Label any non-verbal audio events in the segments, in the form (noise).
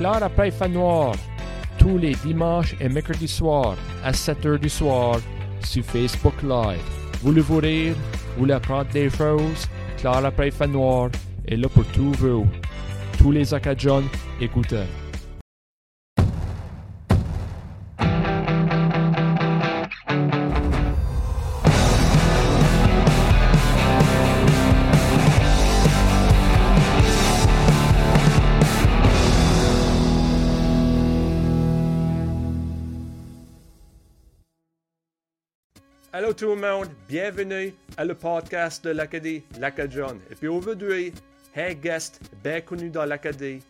Claire après Fan Noir, tous les dimanches et mercredis soirs à 7h du soir sur Facebook Live. Voulez-vous rire? Voulez apprendre des choses? Claire après Fan Noir est là pour tout vous. Tous les Acadiens, écoutez. Tout le monde, bienvenue à le podcast de l'Acadie L'Acadion. Et puis aujourd'hui, un guest bien connu dans l'Acadie,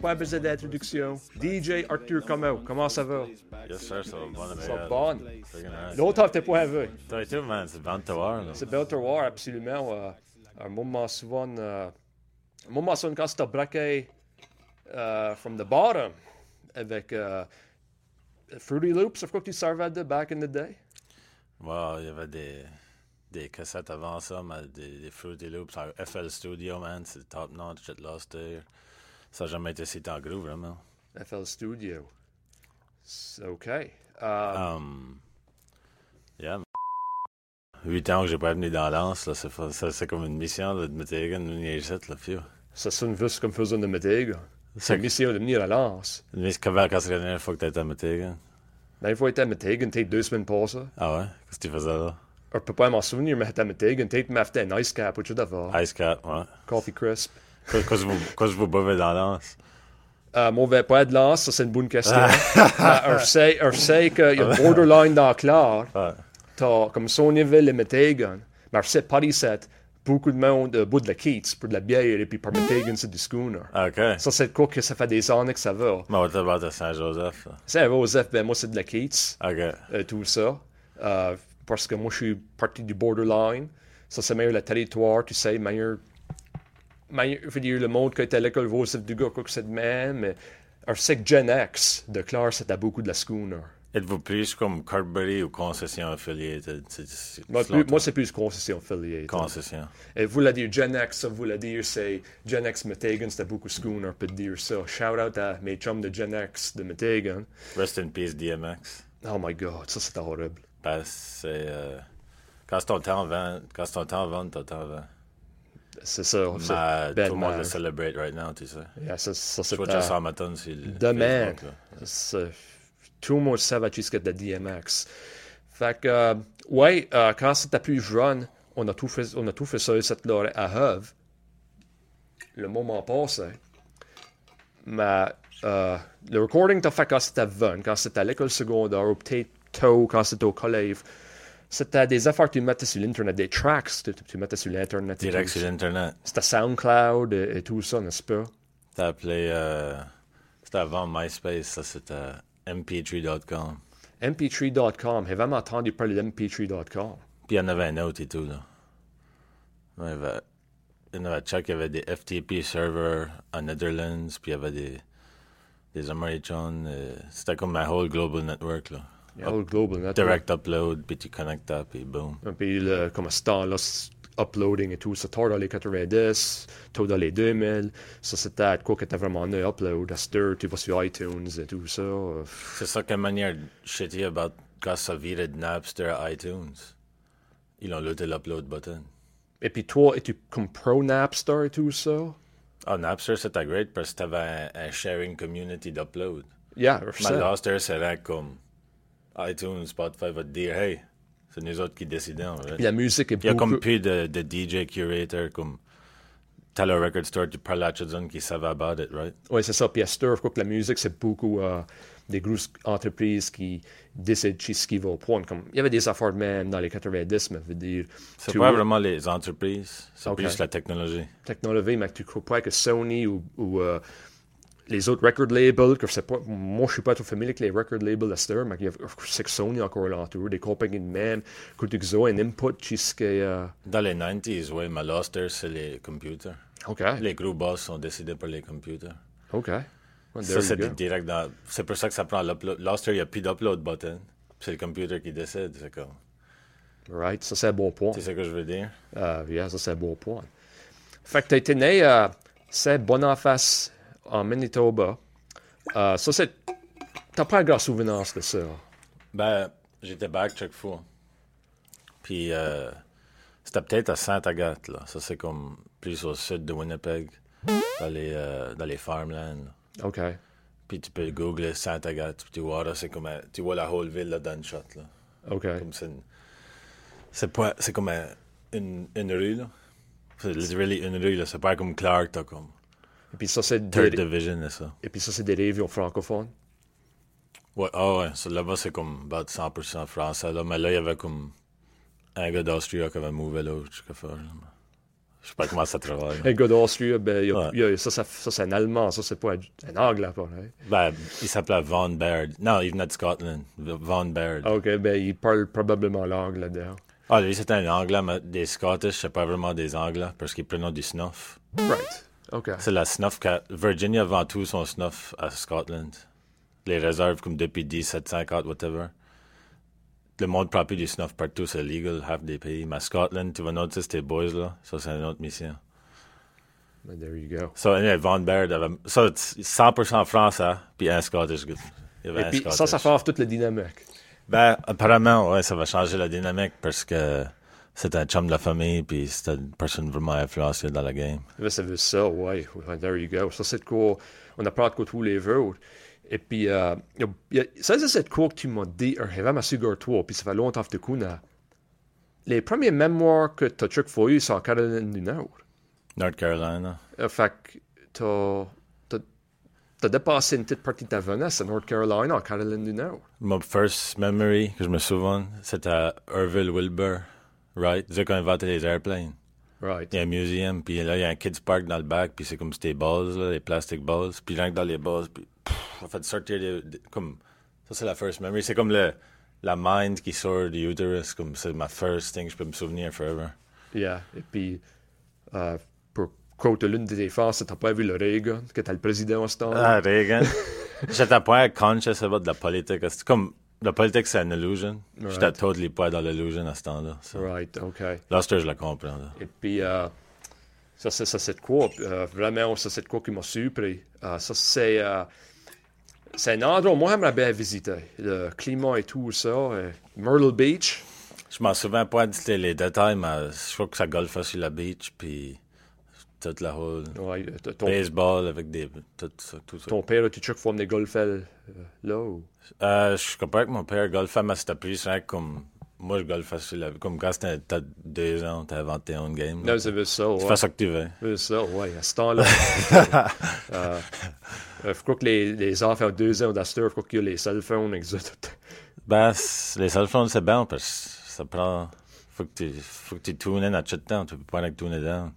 pas besoin d'introduction, DJ Arthur Como. Comment ça va? Yes, sir, ça va bon. Ça va bon. L'autre t'es pas vu. Toi et tout, man, c'est bon de te voir. C'est bien te voir, absolument. Euh, un moment souvent, euh, un moment souvent quand c'était braqué euh, from the bottom avec euh, Fruity Loops, c'est quoi que tu servais de back in the day? Wow, il y avait des, des cassettes avant ça, mais des, des Fruity Loops en FL Studio, man, c'est top notch, j'ai lost there. Ça n'a jamais été si en gros, vraiment. FL Studio. C'est OK. Euh, Um, yeah, man. Huit ans que j'ai pas venu dans l'anse, là, c'est, comme une mission là, de me tirer une ligne ici, là, fiu. ça sonne juste comme faisant de Météga. C'est une mission de venir à une mission quand c'est la dernière fois que t'étais à Métégan? Dernière fois j'étais à Météga, t'es deux semaines passées. Ah ouais? Qu'est-ce que tu faisais là? Je peux pas m'en souvenir, mais j'étais à Météga, t'es m'a fait un ice cap, tu d'abord. Ice Cat, ouais. Coffee crisp. Qu'est-ce que vous, buvez dans l'anse? Euh, moi, je vais pas être Lens, ça c'est une bonne question. Je sais, sais qu'il y a borderline dans Clare. Ouais. T'as comme Sonyville et Métégan. Mais je sais pas ici, beaucoup de monde euh, bout de la Keats pour de la bière, et puis par Métégan, c'est du schooner. OK. Ça, c'est quoi que ça fait des années que ça va. Mais on va de Saint-Joseph. là. C'est Joseph, ben moi, c'est de la Keats. OK. euh, tout ça. Euh, parce que moi, je suis parti du borderline. Ça, c'est meilleur le territoire, tu sais, meilleur. meilleur je veux dire, le monde qui était à l'école Joseph du gars, quoi que c'est de même. Sais que Gen X de Clare, c'était beaucoup de la schooner. Êtes-vous plus comme Carberry ou concession affiliated? C'est- c'est- Moi, c'est plus- longtemps. moi, c'est plus concession affiliée. Concession. Et vous la dire Gen X, ça voulait dire, c'est Gen X Metegan, c'était beaucoup schooner, peut dire ça. Shout out à mes chums de Gen X de Metegan. Rest in peace, DMX. Oh my god, ça c'était horrible. Que c'est... euh, quand c'est ton temps vend, quand c'est ton temps vend, ton temps vend. C'est ça. c'est Mais bad tout le monde le celebrate right now, tu sais. Yeah, ça, ça Je vois ça ma le Demain. Facebook, savait ce que de DMX. Fait que, euh, ouais, euh, quand c'était plus jeune, on a tout fait, on a tout fait ça cette là à Hove. Le moment passé. Mais euh, le recording t'as fait quand c'était jeune, quand c'était à l'école secondaire, ou peut-être tôt, quand c'était au collège. C'était des affaires que tu mettais sur l'Internet, des tracks que tu, tu mettais sur l'Internet. et Direct sur l'Internet. C'était SoundCloud et, et tout ça, n'est-ce pas? T'as appelé... C'était avant MySpace, ça c'était mp3.com. mp3.com. J'ai vraiment entendu parler de mp3.com. Puis il y en avait un autre et tout, là. Il y avait, il y en avait Chuck, il y avait des FTP servers en Netherlands, puis il y avait des, des Americans. euh, C'était comme ma whole global network, là. Le Global Network. Direct upload, puis tu connectes, puis boom. Puis le, comme ce temps-là, uploading et tout, ça tard dans les 90, tôt dans les 2000. Ça, c'était quoi que t'as vraiment né upload. À tu vas sur iTunes et tout ça. C'est ça quelle manière shitty about quand ça virait de Napster à iTunes. Ils ont looté l'upload button. Et puis toi, es-tu comme pro Napster et tout ça? Ah, Napster, c'était great parce que t'avais un, un sharing community d'upload. Yeah, je Mais. Napster, c'est comme iTunes, Spotify va te dire, hey, c'est nous autres qui décidons. right? Puis la musique est Il y a beaucoup... comme plus de, de DJ curator, comme t'as le record store, tu parles à Chudson qui savent about it, right? Oui, c'est ça. Puis à heure, je crois que la musique, c'est beaucoup euh, des grosses entreprises qui décident chez ce qui va au point. Comme, il y avait des affaires de même dans les 90, mais je veux dire... C'est pas vraiment les entreprises, c'est Ok. plus la technologie. technologie, mais tu crois pas que Sony ou, ou, euh, les autres record labels, que je sais pas, moi je suis pas trop familier avec les record labels à cette mais il y a- Sony encore l'entour, des compagnies de même, as un input jusqu'à. Euh, Dans les 90s, oui, mais Luster, c'est les computers. OK. Les gros boss sont décidés par les computers. OK. Well, Ça, c'est direct dans... C'est pour ça que ça prend l'upload. Luster, il n'y a plus d'upload button. C'est le computer qui décide. C'est comme... Right, ça c'est un bon point. C'est ça que je veux dire? Euh, yeah, ça c'est un bon point. Fait que tu été né à c'est Boniface en Manitoba. Euh, ça, c'est. T'as pas un grand souvenir de ça? Ben, j'étais back chaque fois. Puis, euh, c'était peut-être à Saint-Agathe, là. Ça, c'est comme plus au sud de Winnipeg, dans les, euh, dans les farmlands. OK. Puis tu peux googler Saint-Agathe, puis tu vois, là, c'est comme, un- tu vois la whole ville, là, dans shot, là. OK. Comme c'est une- c'est pas, c'est comme un- une, une rue, là. C'est literally une rue, là. C'est pas comme Clark, t'as comme Et puis ça, c'est Third Division, et ça. et puis ça, c'est des régions francophones. Ouais, ah ouais, là-bas, c'est comme about 100% français, là. Mais là, il y avait comme un gars d'Austria qui avait mouvé là, je sais pas là. Comment ça travaille. là. Un gars d'Austrie, ben, il y a- Ouais. il y a- ça, ça, ça, c'est un Allemand, ça, c'est pas un, Anglais, pareil. Ben, il s'appelait Von Baird. Non, il venait de Scotland. Von Baird. OK, ben, il parle probablement l'anglais là-dedans. Ah, lui, c'était un Anglais, mais des Scottish, c'est pas vraiment des Anglais, parce qu'ils prenaient du snuff. Right. C'est la snuff que Virginia vend tout son snuff à Scotland. Les réserves comme depuis 1750, whatever. Le monde prend plus du snuff partout, c'est legal, half des pays. Mais à Scotland, tu vas noter ces boys-là. Ça, c'est une autre mission. Ben, there you go. Ça, anyway, Von Baird avait... Ça, c'est 100% français, puis un Scottish. Il y avait Et puis ça, ça fait toute la dynamique. Ben, apparemment, ouais, ça va changer la dynamique parce que c'est un chum de la famille, puis c'était une personne vraiment influencée dans la game. Ben, ça veut ça, ouais. There you go. Ça, c'est quoi on apprend de quoi tous les autres. Et puis, euh, y a- y a- ça, c'est de quoi que tu m'as dit, rêve à sugar toi, puis ça fait longtemps que tu. Les premiers mémoires que tu as for c'est en Caroline du Nord. North Carolina. Euh, fait que t'as, t'as, t'as dépassé une petite partie de ta jeunesse à North Carolina, en Caroline du Nord. Mon first memory que je me souviens, c'était à Irville Wilbur, right? C'est ils inventé les airplanes. Right. Il y a un museum, puis là, il y a un kids park dans le bac, puis c'est comme c'était balls, là, les plastic balls. Puis rien que dans les balls, puis pff, on fait sortir des, des- comme... Ça, c'est la first memory. C'est comme le, la mind qui sort du uterus, comme c'est ma first thing, je peux me souvenir forever. Yeah. Et puis, euh, pour quote l'une des défenses, t'as pas vu le Reagan, que t'as le président à ce temps-là. Ah, Reagan. (laughs) J'étais pas conscious about de la politique. C'est comme, la politique, c'est une illusion. J'étais Right. totally pas dans l'illusion à ce temps-là. So, Right, OK. Que je la comprends. là. Et puis, euh, ça, c'est, ça, c'est de quoi? euh, vraiment, ça, c'est de quoi qui m'a surpris. Euh, ça, c'est, euh, c'est un endroit, moi, j'aimerais bien visiter. Le climat et tout ça. Myrtle Beach. Je m'en souviens pas de les détails, mais je crois que ça golfait sur la beach, puis toute la whole Ouais, euh, ton, baseball avec des. Tout ça. Tout ça. ton père, tu check pour amener golfer euh, là ou? Euh, je comprends que mon père golfait, mais c'était plus rien comme. Moi, je golfais sur la. Comme quand t'as deux ans, t'as 21 games. Non, c'est ça, Tu ouais. fais ça que tu veux. C'est ça, ouais. À ce temps-là. (laughs) euh, euh, je crois que les, les enfants ont deux ans d'Astor, je crois qu'il y a les cell phones, exact. Ben, les cell phones, c'est bien parce que ça prend. Faut que tu, faut que tu tunes in à tout temps. Tu peux pas aller tuner down.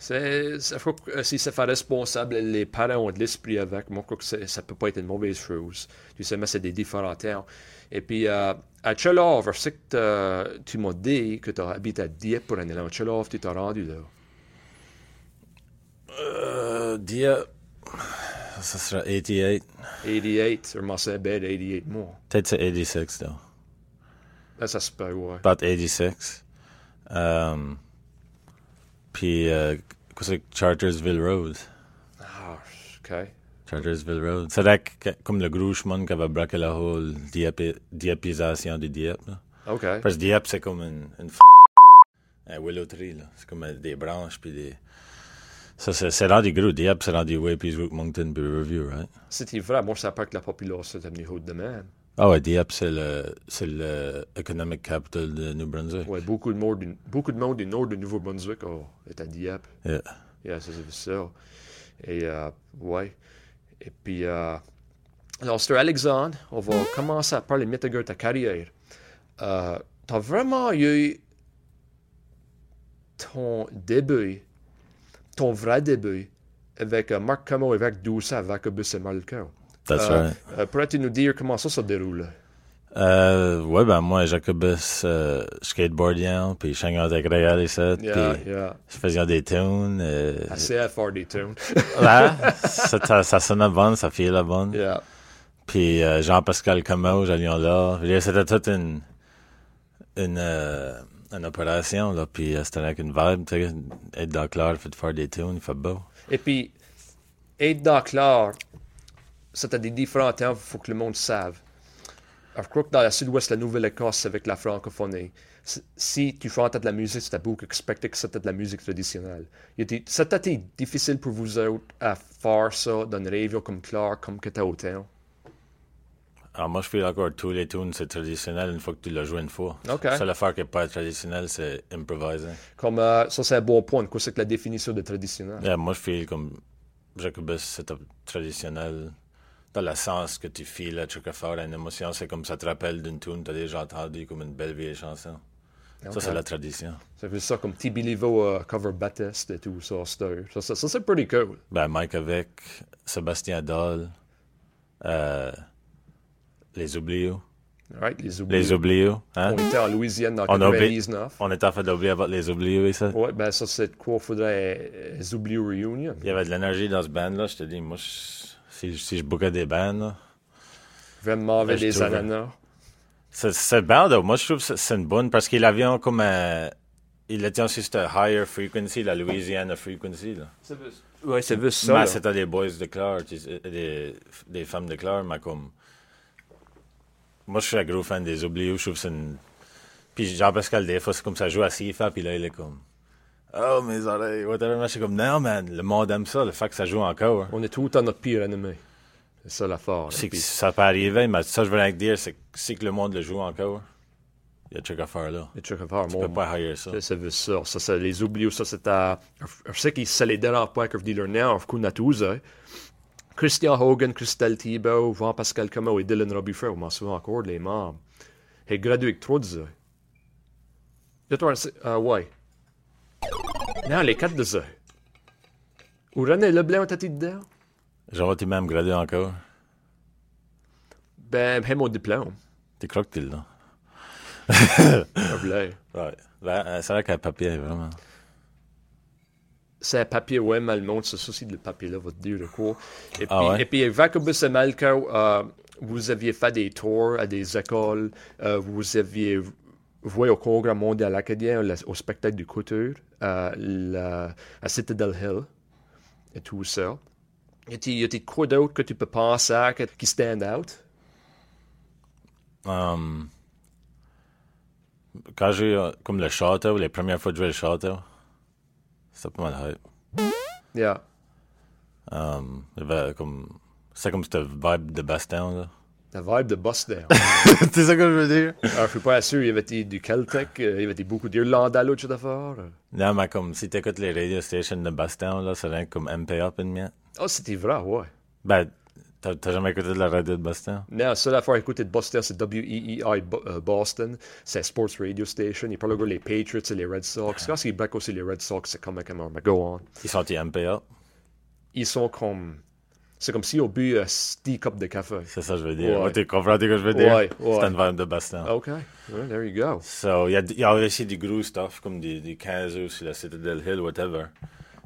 Crois que euh, si c'est fait responsable, les parents ont de l'esprit avec. Moi, je crois que ça peut pas être une mauvaise chose. Tu sais, mais c'est des différents temps. Et puis, euh, à Chelov, je sais que tu m'as dit que tu as habité à Dieppe pour un an. À Chelov, tu t'es rendu là. Euh, dia. Ça sera 88. 88, je m'en sais bien 88 mois. Peut-être c'est 86, though. Là, ça se peut, ouais. About 86. Um, puis, euh, quoi c'est Chartersville Road? Ah, OK. Chartersville Road. C'est là que- comme le gros chemin qui avait braqué la whole Dieppe- Diepisation de Dieppe. Là. OK. Parce que Dieppe, c'est comme une, une f... un willow tree. là. C'est comme euh, des branches puis des... Ça, c'est c'est rendu gros. Dieppe, c'est rendu way que Moncton puis Riverview, right? C'était vrai, moi, savais pas que la population était venue haute de même. Ah ouais, Dieppe, c'est le, c'est le economic capital de New Brunswick. Ouais, beaucoup de monde, du- beaucoup de monde du nord du Nouveau-Brunswick oh, est à Dieppe. Yeah. C'est ça. Et, euh, ouais. Et puis, euh, alors, Sir Alexandre, on va commencer à parler de ta carrière. Euh, t'as vraiment eu ton début, ton vrai début, avec Marc Camo, avec Douce, avec Bus et. That's Euh, right. Pourrais-tu nous dire comment ça se déroule? Euh, ouais, ben moi, Jacobus, euh, skateboardien, puis je avec Réal et ça, puis Yeah, yeah. je faisais des tunes. Euh, faire des tunes. ouais, (laughs) ça, ça, sonnait bon, ça filait bon. yeah. Puis euh, Jean-Pascal Comeau, j'allions là. C'était toute une, une, euh, une opération, là, puis euh, c'était avec une vibe, tu sais, être dans Claire, fait faire des tunes, il fait beau. Et puis, être dans clair, c'était des différents temps, il faut que le monde. Alors, je crois que dans la sud-ouest, la Nouvelle-Écosse, avec la francophonie, si- tu chantais de la musique, c'était beaucoup expecté que c'était de la musique traditionnelle. Il était- C'était difficile pour vous autres à faire ça dans une région comme Clark, comme temps. Alors, moi, je fais encore tous les tunes, c'est traditionnel une fois que tu l'as joué une fois. OK. La seule affaire qui n'est pas traditionnelle, c'est improviser. Comme, euh, ça, c'est un bon point. Quoi, c'est que la définition de traditionnel? Yeah, moi, je feel comme Jacobus, c'est traditionnel. Dans le sens que tu files à chaque fois une émotion, c'est comme ça te rappelle d'une tune, tu as déjà entendu comme une belle vieille chanson. Ça, Ok. c'est la tradition. Ça fait ça comme T.B. Levo euh, cover Baptiste et tout ça. Ça, ça, ça, c'est pretty cool. Ben, Mike avec, Sébastien Doll, euh, Les Oubliés. Right? Les oubliés. Les Oubliés, hein? On était en Louisiane dans On a oublié- 99. On était en fait d'oublier about Les Oubliés, ça? Ouais, ben ça, c'est quoi faudrait euh, les oublier reunion. Il y avait de l'énergie dans ce band-là, je te dis. Moi, je- si, si je bookais des bands, là, Vraiment avec des ananas. C'est- Cette bande, moi, je trouve que c'est- c'est une bonne parce qu'il avait comme un. Il était aussi sur higher frequency, la Louisiana frequency. Là. Ouais, c'est juste ça. Mais c'était des boys de sais, des, des femmes de Clare, mais comme. Moi, je suis un gros fan des oubliés, je trouve que c'est une. Puis Jean-Pascal, des fois, c'est comme ça joue à CFA, puis là, il est comme. Oh, mes oreilles, whatever. Je suis comme, non, man, le monde aime ça, le fait que ça joue encore. On est tout le temps notre pire ennemi. C'est ça l'affaire. C'est que Puis- ça peut arriver, mais ça, je veux que dire, c'est que que le monde le joue encore, il y a de trucs à faire là. Les trucs à faire, Tu moi, peux pas hire ça. C'est ça. Ça, c'est les oubliés. Ça, c'est à. Je sais qu'ils se les dérange pas avec dealer now, of course, tous. hein. Christian Hogan, Christelle Thibault, Jean-Pascal Comeau et Dylan Robichaud, on m'en souvient encore, les membres. Et gradué avec trois de ça. Ah ouais. Non, les quatre de ça. Où René Leblanc était dedans? Genre, t'es même gradé encore. Ben, même mon diplôme. T'es croque, t'es là. (laughs) Ouais. Ben, euh, c'est vrai qu'un papier, vraiment. C'est un papier, ouais, mal monte, ce souci de le papier-là va te dire de quoi. Et puis, Ah ouais? et puis Jacobus et Malco, euh, vous aviez fait des tours à des écoles, euh, vous aviez voué au congrès mondial acadien, le- au spectacle du couture, la, à Citadel Hill, et tout ça. Y a-t-il y a-t-il quoi d'autre que tu peux penser à que- qui stand out? Um, quand j'ai eu, euh, comme le château, les premières fois que je jouais le château, c'était pas mal hype. Yeah. Um, il comme, c'est comme cette vibe de Bastown, là. La vibe de Bust Down. (laughs) c'est ça que je veux dire? Alors, je suis pas sûr, il y avait du Celtic, euh, il y avait beaucoup d'Irlandais, l'autre chose d'affaires. Non, mais comme, si t'écoutes les radio stations de Bastown, là, c'est rien que comme MP Up une miette. Oh, c'était vrai, ouais. Ben, t'as t'as jamais écouté de la radio de Bastown? Non, seule affaire à écouter de Boston, c'est WEEI euh, Boston. C'est un sports radio station. Il parle de les Patriots et les Red Sox. Quand ils break aussi les Red Sox, c'est comme comment. Mais go on. Ils sont MP Up? Ils sont comme. C'est comme si on bu un petit cup de café. C'est ça que je veux dire. Ouais. Tu comprends ce que je veux dire? Ouais, ouais. C'est une vibe de Bastown. OK. Well, there you go. So, il y a, il y a aussi du gros stuff, comme des, des Kansas sur la Citadel Hill, whatever.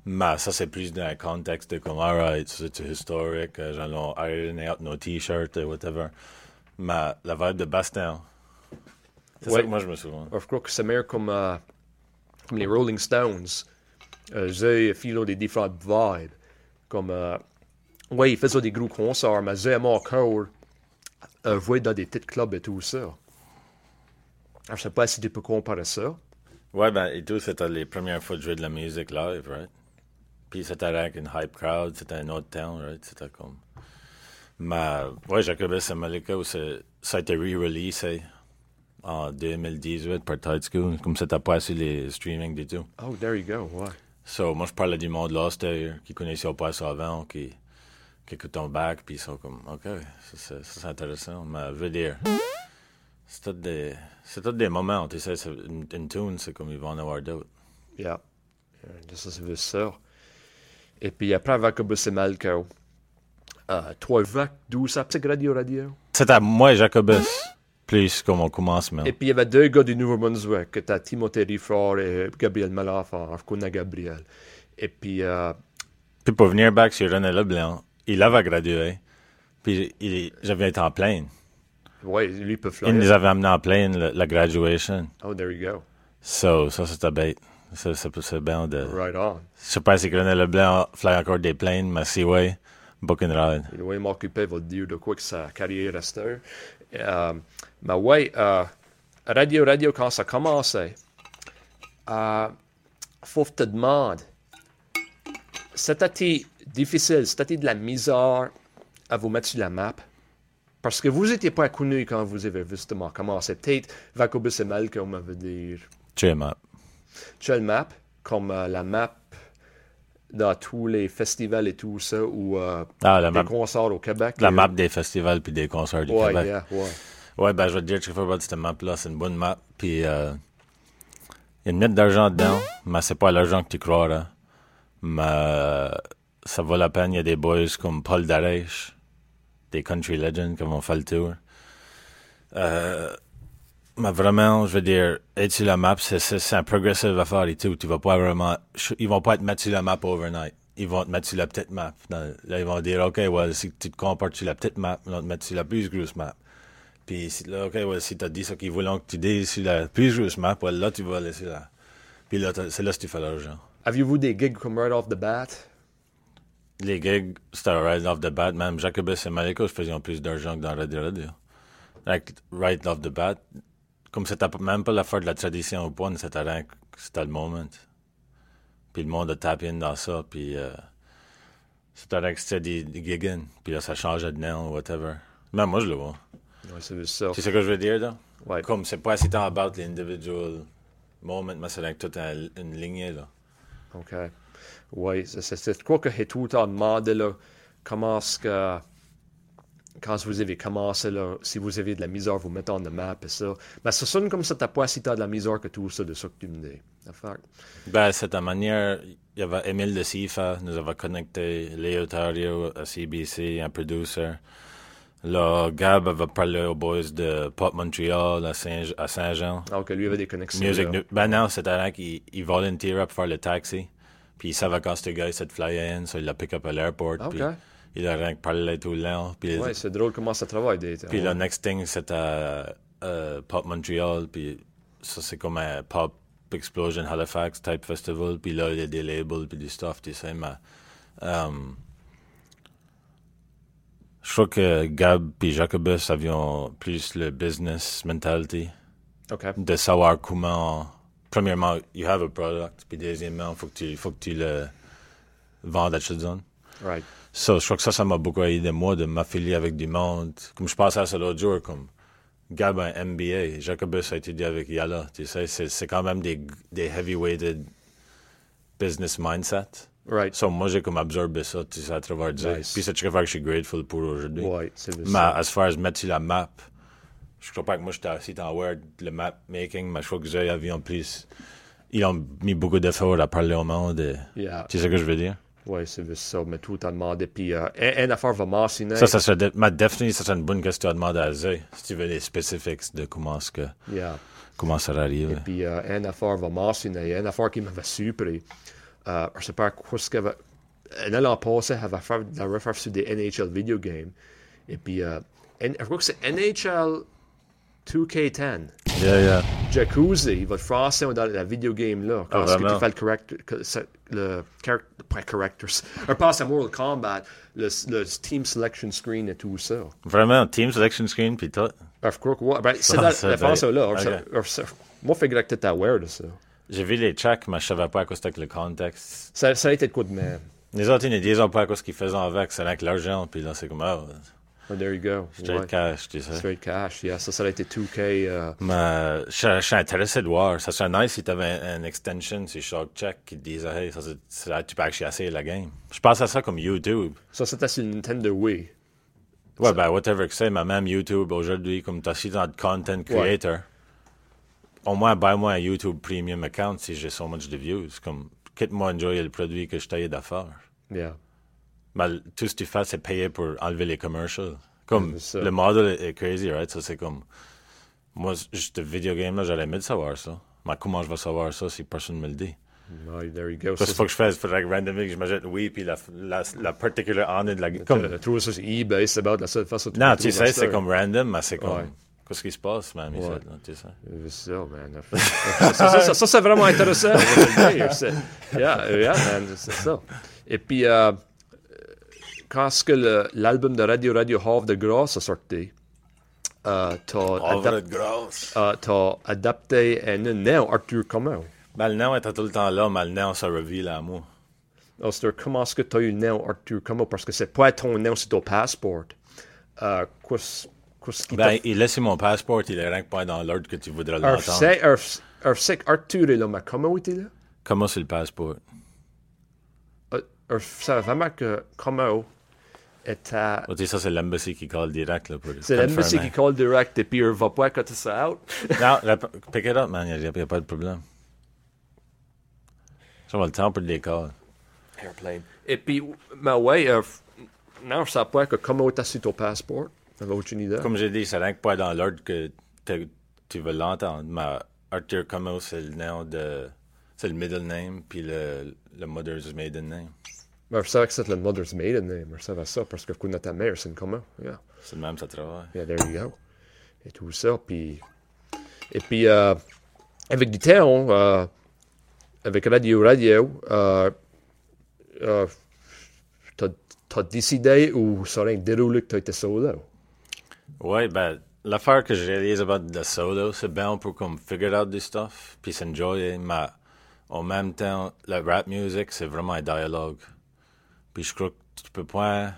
Mais ça, c'est plus dans un contexte de comme, alright, c'est historique, euh, genre, on iron out nos t-shirts, euh, whatever. Mais la vibe de Bastown, c'est Ouais. ça que moi je me souviens. Je crois que c'est meilleur comme, euh, comme les Rolling Stones. Euh, j'ai philo des différentes vibes. Comme. Euh, ouais, ils faisaient des gros concerts, mais j'ai encore euh, jouer dans des petits clubs et tout ça. Alors, je sais pas si tu peux comparer ça. Ouais, ben, et tout, c'était les premières fois de jouer de la musique live, right? Puis c'était avec une hype crowd, c'était un autre town, right? C'était comme. Mais, ouais, Jacobus et Malika, ça a été re-releasé en 2018 par Tide School, comme c'était pas sur les streaming du tout. Oh, there you go, ouais. So, moi, je parlais du monde là, qui connaissaient pas ça avant, qui, qui écoutent ton bac, puis ils sont comme, OK, ça, c'est intéressant. Mais, je veux dire, c'est tout des, c'est tout des moments, tu sais, c'est une, une tune, c'est comme ils vont en avoir d'autres. Yeah. Euh, Ça, c'est ça. Et puis après, Vacobus et Malco. Toi, Vac, d'où ça? Petit radio, radio. À moi et Jacobus, plus comme on commence, mais Et puis il y avait deux gars du Nouveau-Brunswick, que t'as Timothée Riffard et Gabriel Malafard. Je connais Gabriel. Et puis, euh, Puis pour venir back sur René Leblanc, il avait gradué, puis il, j'avais été en pleine. ouais, lui peut Il nous flyer. avait amené en pleine, le- la graduation. Oh, there you go. So, ça, c'était bête. Ça, ça, c'est bien de... Right on. Je sais pas si René Leblanc fly encore des planes, mais si oui, Book and ride. Il doit m'occuper, va dire de quoi que sa carrière reste. Euh, mais ouais, euh, radio, radio, quand ça a commencé, euh, faut que te demandes, c'était difficile, c'était de la misère à vous mettre sur la map. Parce que vous n'étiez pas connu quand vous avez justement commencé. Peut-être Vacobus et Malcolm veut dire. Chill map. Chill map, comme euh, la map dans tous les festivals et tout ça, ou euh, Ah, des map, concerts au Québec. la map des festivals puis des concerts du Ouais, Québec. yeah, ouais. Ouais, ben, je vais te dire, Chief Robot, cette map-là, c'est une bonne map. Puis, euh, il y a une mette d'argent dedans, mais c'est pas l'argent que tu croiras. Mais ça vaut la peine. Il y a des boys comme Paul Darèche, des country legends qui vont faire le tour. Euh, mais vraiment, je veux dire, être sur la map, c'est, un progressive affaire et tout. Tu vas pas vraiment, ils vont pas te mettre sur la map overnight. Ils vont te mettre sur la petite map. Là, ils vont dire, OK, ouais, si tu te comportes sur la petite map, ils vont te mettre sur la plus grosse map. Puis là, OK, si t'as dit ça qu'ils voulaient que tu dises sur la plus grosse map, là, tu vas aller sur la... Puis là, c'est là que tu fais l'argent. Aviez-vous des gigs comme right off the bat? Les gigs, c'était right off the bat. Même Jacobus et Malika, je faisais plus d'argent que dans Radio Radio. Like, right off the bat, comme c'était même pas l'affaire de la tradition au point, c'était rien c'était le moment. Puis le monde a tapé dans ça, puis euh, c'était rien que c'était des, des. Puis là, ça changeait de nom, whatever. Même moi, je le vois. Ouais, c'est ce que je veux dire, là? Ouais. Comme c'est pas assez tant about l'individual moment, mais c'est toute un- une lignée, là. OK. Oui, c'est- quoi que j'ai tout le temps demandé, là, comment est-ce que, quand vous avez commencé, là, si vous avez de la misère, vous mettez en de map et ça. Mais ça sonne comme ça, t'as pas si t'as de la misère que tout ça, de ça que tu me dis. Ben, c'est ta manière. Il y avait Emile de Sifa, nous avait connecté, Léo Tario à CBC, un producer. Là, Gab avait parlé aux boys de Pop Montreal à Saint- Saint-Jean. Alors que lui avait des connexions. Music là. Ben non, c'était un qui il volunteerait pour faire le taxi. Puis il savait quand ce gars s'est fly in, so il l'a pick up à l'airport. Ok. Puis il a rien que parlé tout le long. Puis, Ouais, c'est drôle comment ça travaille. Des, puis le next thing, c'était euh, Pop Montreal. Puis ça, c'est comme un Pop Explosion Halifax type festival. Puis là, il y a des labels puis du stuff, tu sais. Mais euh, je crois que Gab puis Jacobus avions plus le business mentality OK. de savoir comment. Premièrement, you have a product. Puis deuxièmement, faut que tu, faut que tu le vendes à Children. Right. Ça, je crois que ça, ça m'a beaucoup aidé, moi, de m'affilier avec du monde. Comme je pensais à ça l'autre jour, comme Gab a un MBA, Jacobus a étudié avec Yala. Tu sais, c'est, quand même des, des heavyweighted business mindset. Right. So, moi, j'ai comme absorbé ça, tu sais, à travers. Nice. Puis c'est quelque chose que je suis grateful pour aujourd'hui. Ouais, Mais ça. as far as mettre sur la map, je crois pas que moi j'étais assis dans Word, le map making, mais je crois que j'ai avions plus. Ils ont mis beaucoup d'efforts à parler au monde. et- Yeah. Tu sais ce que je veux dire? Ouais, c'est ça. Mais tout temps demandé. Puis, euh, une, une affaire va mentionner. Ça, ça serait, de, mais definitely, ça serait une bonne question à demander à Zay, si tu veux les specifics de comment, ce que, Yeah. comment ça arrive. Puis, euh, une affaire va mentionner. Une affaire qui m'avait surpris. Euh, je sais pas quoi ce qu'elle avait. L'an passé, elle avait fait de la refaire sur des NHL video games. Et puis, euh, je crois que c'est NHL 2K10. Yeah, yeah. Jacuzzi, votre français dans la vidéo game là, quand Ah, que tu fais le correct, le pas characters, (laughs) un passe à Mortal Kombat, le, le team selection screen et tout ça. Vraiment, team selection screen, puis tout. Crois que ouais, ben, c'est Ah, la doit français là. ok. ça- ça- Moi, je figurais que tu étais aware de ça. J'ai vu les checks, mais je savais pas à quoi c'était que le contexte. Ça, ça a été de quoi de même? Les autres, ils ne disaient pas à quoi ce qu'ils faisaient avec, c'est avec l'argent, puis là, c'est comme, ah, Oh, there you go. straight Ouais. cash, tu sais. Straight cash, yeah. Ça, ça a été 2K. euh, Mais je, je suis intéressé de voir. Ça serait nice si tu avais un, un extension sur chaque check qui te disait Hey, ça, là, tu peux actually essayer la game. Je pense à ça comme YouTube. ça, c'était sur Nintendo Wii. Ouais, ben, whatever que c'est, mais même YouTube aujourd'hui, comme tu as si dans le content creator, au moins, buy-moi un YouTube Premium account si j'ai so much de views. Comme, quitte-moi enjoyer le produit que je t'ai d'affaires. Yeah. Mais tout ce que tu fais, c'est payer pour enlever les commercials. Comme, ça. le modèle est, crazy, right? Ça, c'est comme, moi, juste video game, là, j'aurais aimé de savoir ça. Mais comment je vais savoir ça si personne me le dit? Ouais, there you go. Ça, Ça, c'est pas que je fais, il faudrait que randomly je m'achète oui, puis la, la, la particular honor de la game. Comme, trouver ça sur eBay, c'est about la seule façon de non, tu sais, ça. c'est comme random, mais c'est comme, qu'est-ce qui se passe, ici, Ouais. là, tu sais. C'est ça, man. ça, ça, ça, ça, c'est vraiment intéressant. yeah, yeah, man, c'est ça. Et puis, euh, quand ce que l'album de Radio Radio Havre de Grâce a sorti, euh, t'as adap- euh, adapté un nom, Arthur Comment. Ben, le nom était tout le temps là, mais le nom se reveal à moi. Alors, comment est-ce que tu as eu le nom Arthur Comment? Parce que c'est pas ton nom, c'est ton passeport. Euh, qu'est-ce Ben, il laisse mon passeport, il est rien que pas dans l'ordre que tu voudrais l'entendre. c'est Arthur est là, mais comment était là? Comment c'est le passeport? Euh, ça vraiment que comment était... Oh, tu ça, c'est l'embassy qui colle direct, là, pour C'est l'embassy qui call direct et puis il va pas cutter ça out. (laughs) Non, rap- pick it up, man, il n'y a, pas de problème. J'aurai le temps pour le décor. Airplane. Et puis, mais ouais, euh, non, je sais pas que comment t'as su ton passeport. T'avais aucune idée? Comme j'ai dit, c'est rien que pas dans l'ordre que tu veux l'entendre. Mais Arthur Como, c'est le nom de. C'est le middle name, puis le, le mother's maiden name. Mais je savais que c'était le mother's maiden savais ça parce que je connais ta mère, c'est comment. Yeah. C'est le même, ça travaille. Yeah, there you go. Et tout ça, puis... Et puis, euh, avec du temps, euh, avec Radio Radio, euh, euh, t'as décidé ou ça aurait déroulé que t'as été solo? Ouais, ben, l'affaire que je réalise about the solo, c'est bien pour comme figure out du stuff, puis s'enjoyer, mais en même temps, la rap music, c'est vraiment un dialogue. Puis je crois que tu peux pas.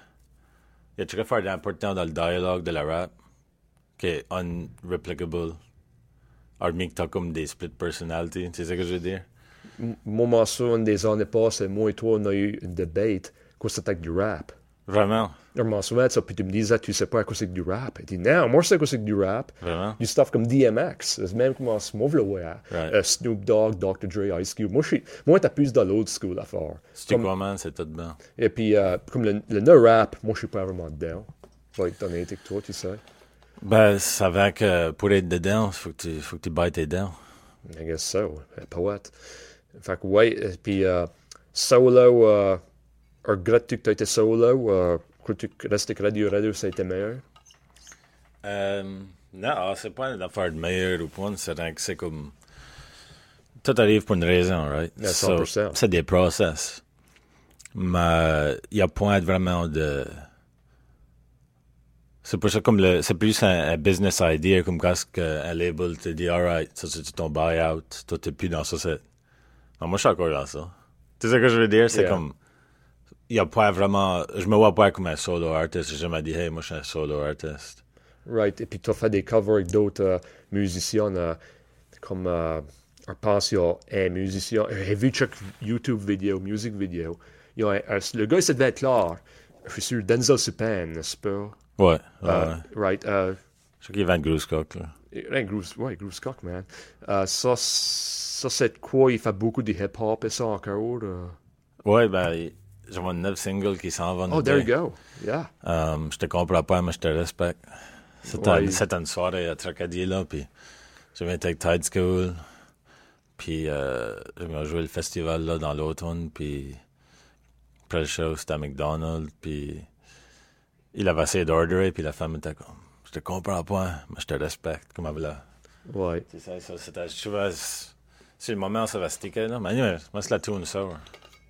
Il a très fort d'important dans le dialogue de la rap, qui est unreplicable. Hormis que t'as comme des split personality, tu sais ce que je veux dire? Moi, m'en souviens des années passées, moi et toi, on a eu une debate, c'était avec du rap. Vraiment, de ça, puis tu me disais, tu sais pas quoi c'est que du rap. Il dit, non, moi je sais quoi c'est que du rap. vraiment? Du stuff comme DMX, c'est même comment se move le. Right. Euh, Snoop Dogg, Dr. Dre, Ice Cube. Moi, je suis, moi, t'as plus dans l'old school Comme- crois, man, c'est tout bien. Et puis, euh, comme le, le no rap, moi, je suis pas vraiment dedans. Je vais être honnête avec toi, tu sais. Ben, ça va que pour être dedans, faut que tu, faut que tu baies tes dents. I guess so. Poète. Fait que, ouais, et puis, euh, solo, euh, que t'as été solo? Euh, crois-tu que rester avec Radio Radio, ça a été meilleur? Euh, non, ah, c'est pas une affaire de meilleur ou pas, c'est que comme. Tout arrive pour une raison, right? Yeah, So, 100%. c'est des process. Mais il y a point vraiment de. C'est pour ça comme le. C'est plus un, un business idea, comme quand que un label te dit, alright, ça c'est ton buyout, toi t'es plus dans ça. Non, moi je suis encore dans ça. Tu sais ce que je veux dire? C'est Yeah. comme. Il y a pas vraiment. Je me vois pas comme un solo artist. J'ai jamais dit, hey, moi je suis un solo artist. Right. Et puis, tu as fait des covers avec d'autres euh, musiciens, euh, comme, euh, je pense, il y a un musicien, j'ai vu chaque YouTube vidéo, music vidéo. Il y a un- un- le gars, ça devait être clair. Je suis sûr, Denzel Supan, n'est-ce pas? Ouais. ouais. Right. Je sais qu'il vend Gruskock, là. Ouais, Groove, ouais, Groove Scott, man. Ça, ça c'est quoi? Il fait beaucoup de hip-hop et ça encore. euh. Ouais, ben, il- j'avais neuf singles qui s'en vont. Oh, there you go. Yeah. Um, je te comprends pas, mais je te respecte. C'était Ouais. une soirée à Tracadie, là, puis je viens avec Tide School, puis euh, je viens jouer le festival, là, dans l'automne, puis après le show, c'était à McDonald's, puis il avait essayé d'order, puis la femme était comme, je te comprends pas, mais je te respecte, comme elle voulait. Ouais. C'est ça, ça, c'était, je trouvais, c'est le moment où ça va sticker, là, mais moi, c'est la tune sour.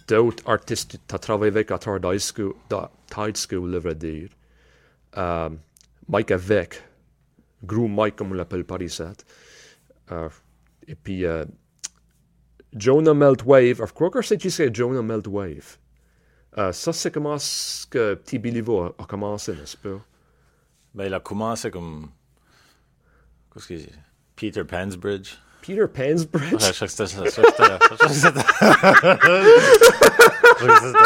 D'autres artistes, tu as travaillé avec à Tide School, Tide School, je dire. Euh, Mike avec. Gros Mike, comme on l'appelle par ici. Euh, et puis, euh, Jonah Meltwave. Je crois que c'est Jonah Meltwave? Euh, ça, c'est comment ce que Petit Billy a, a commencé, n'est-ce pas? Ben, il a commencé comme. Qu'est-ce que? Peter Pansbridge. Peter Pan's Bridge? Ouais, je crois que c'était ça. Je crois que c'était-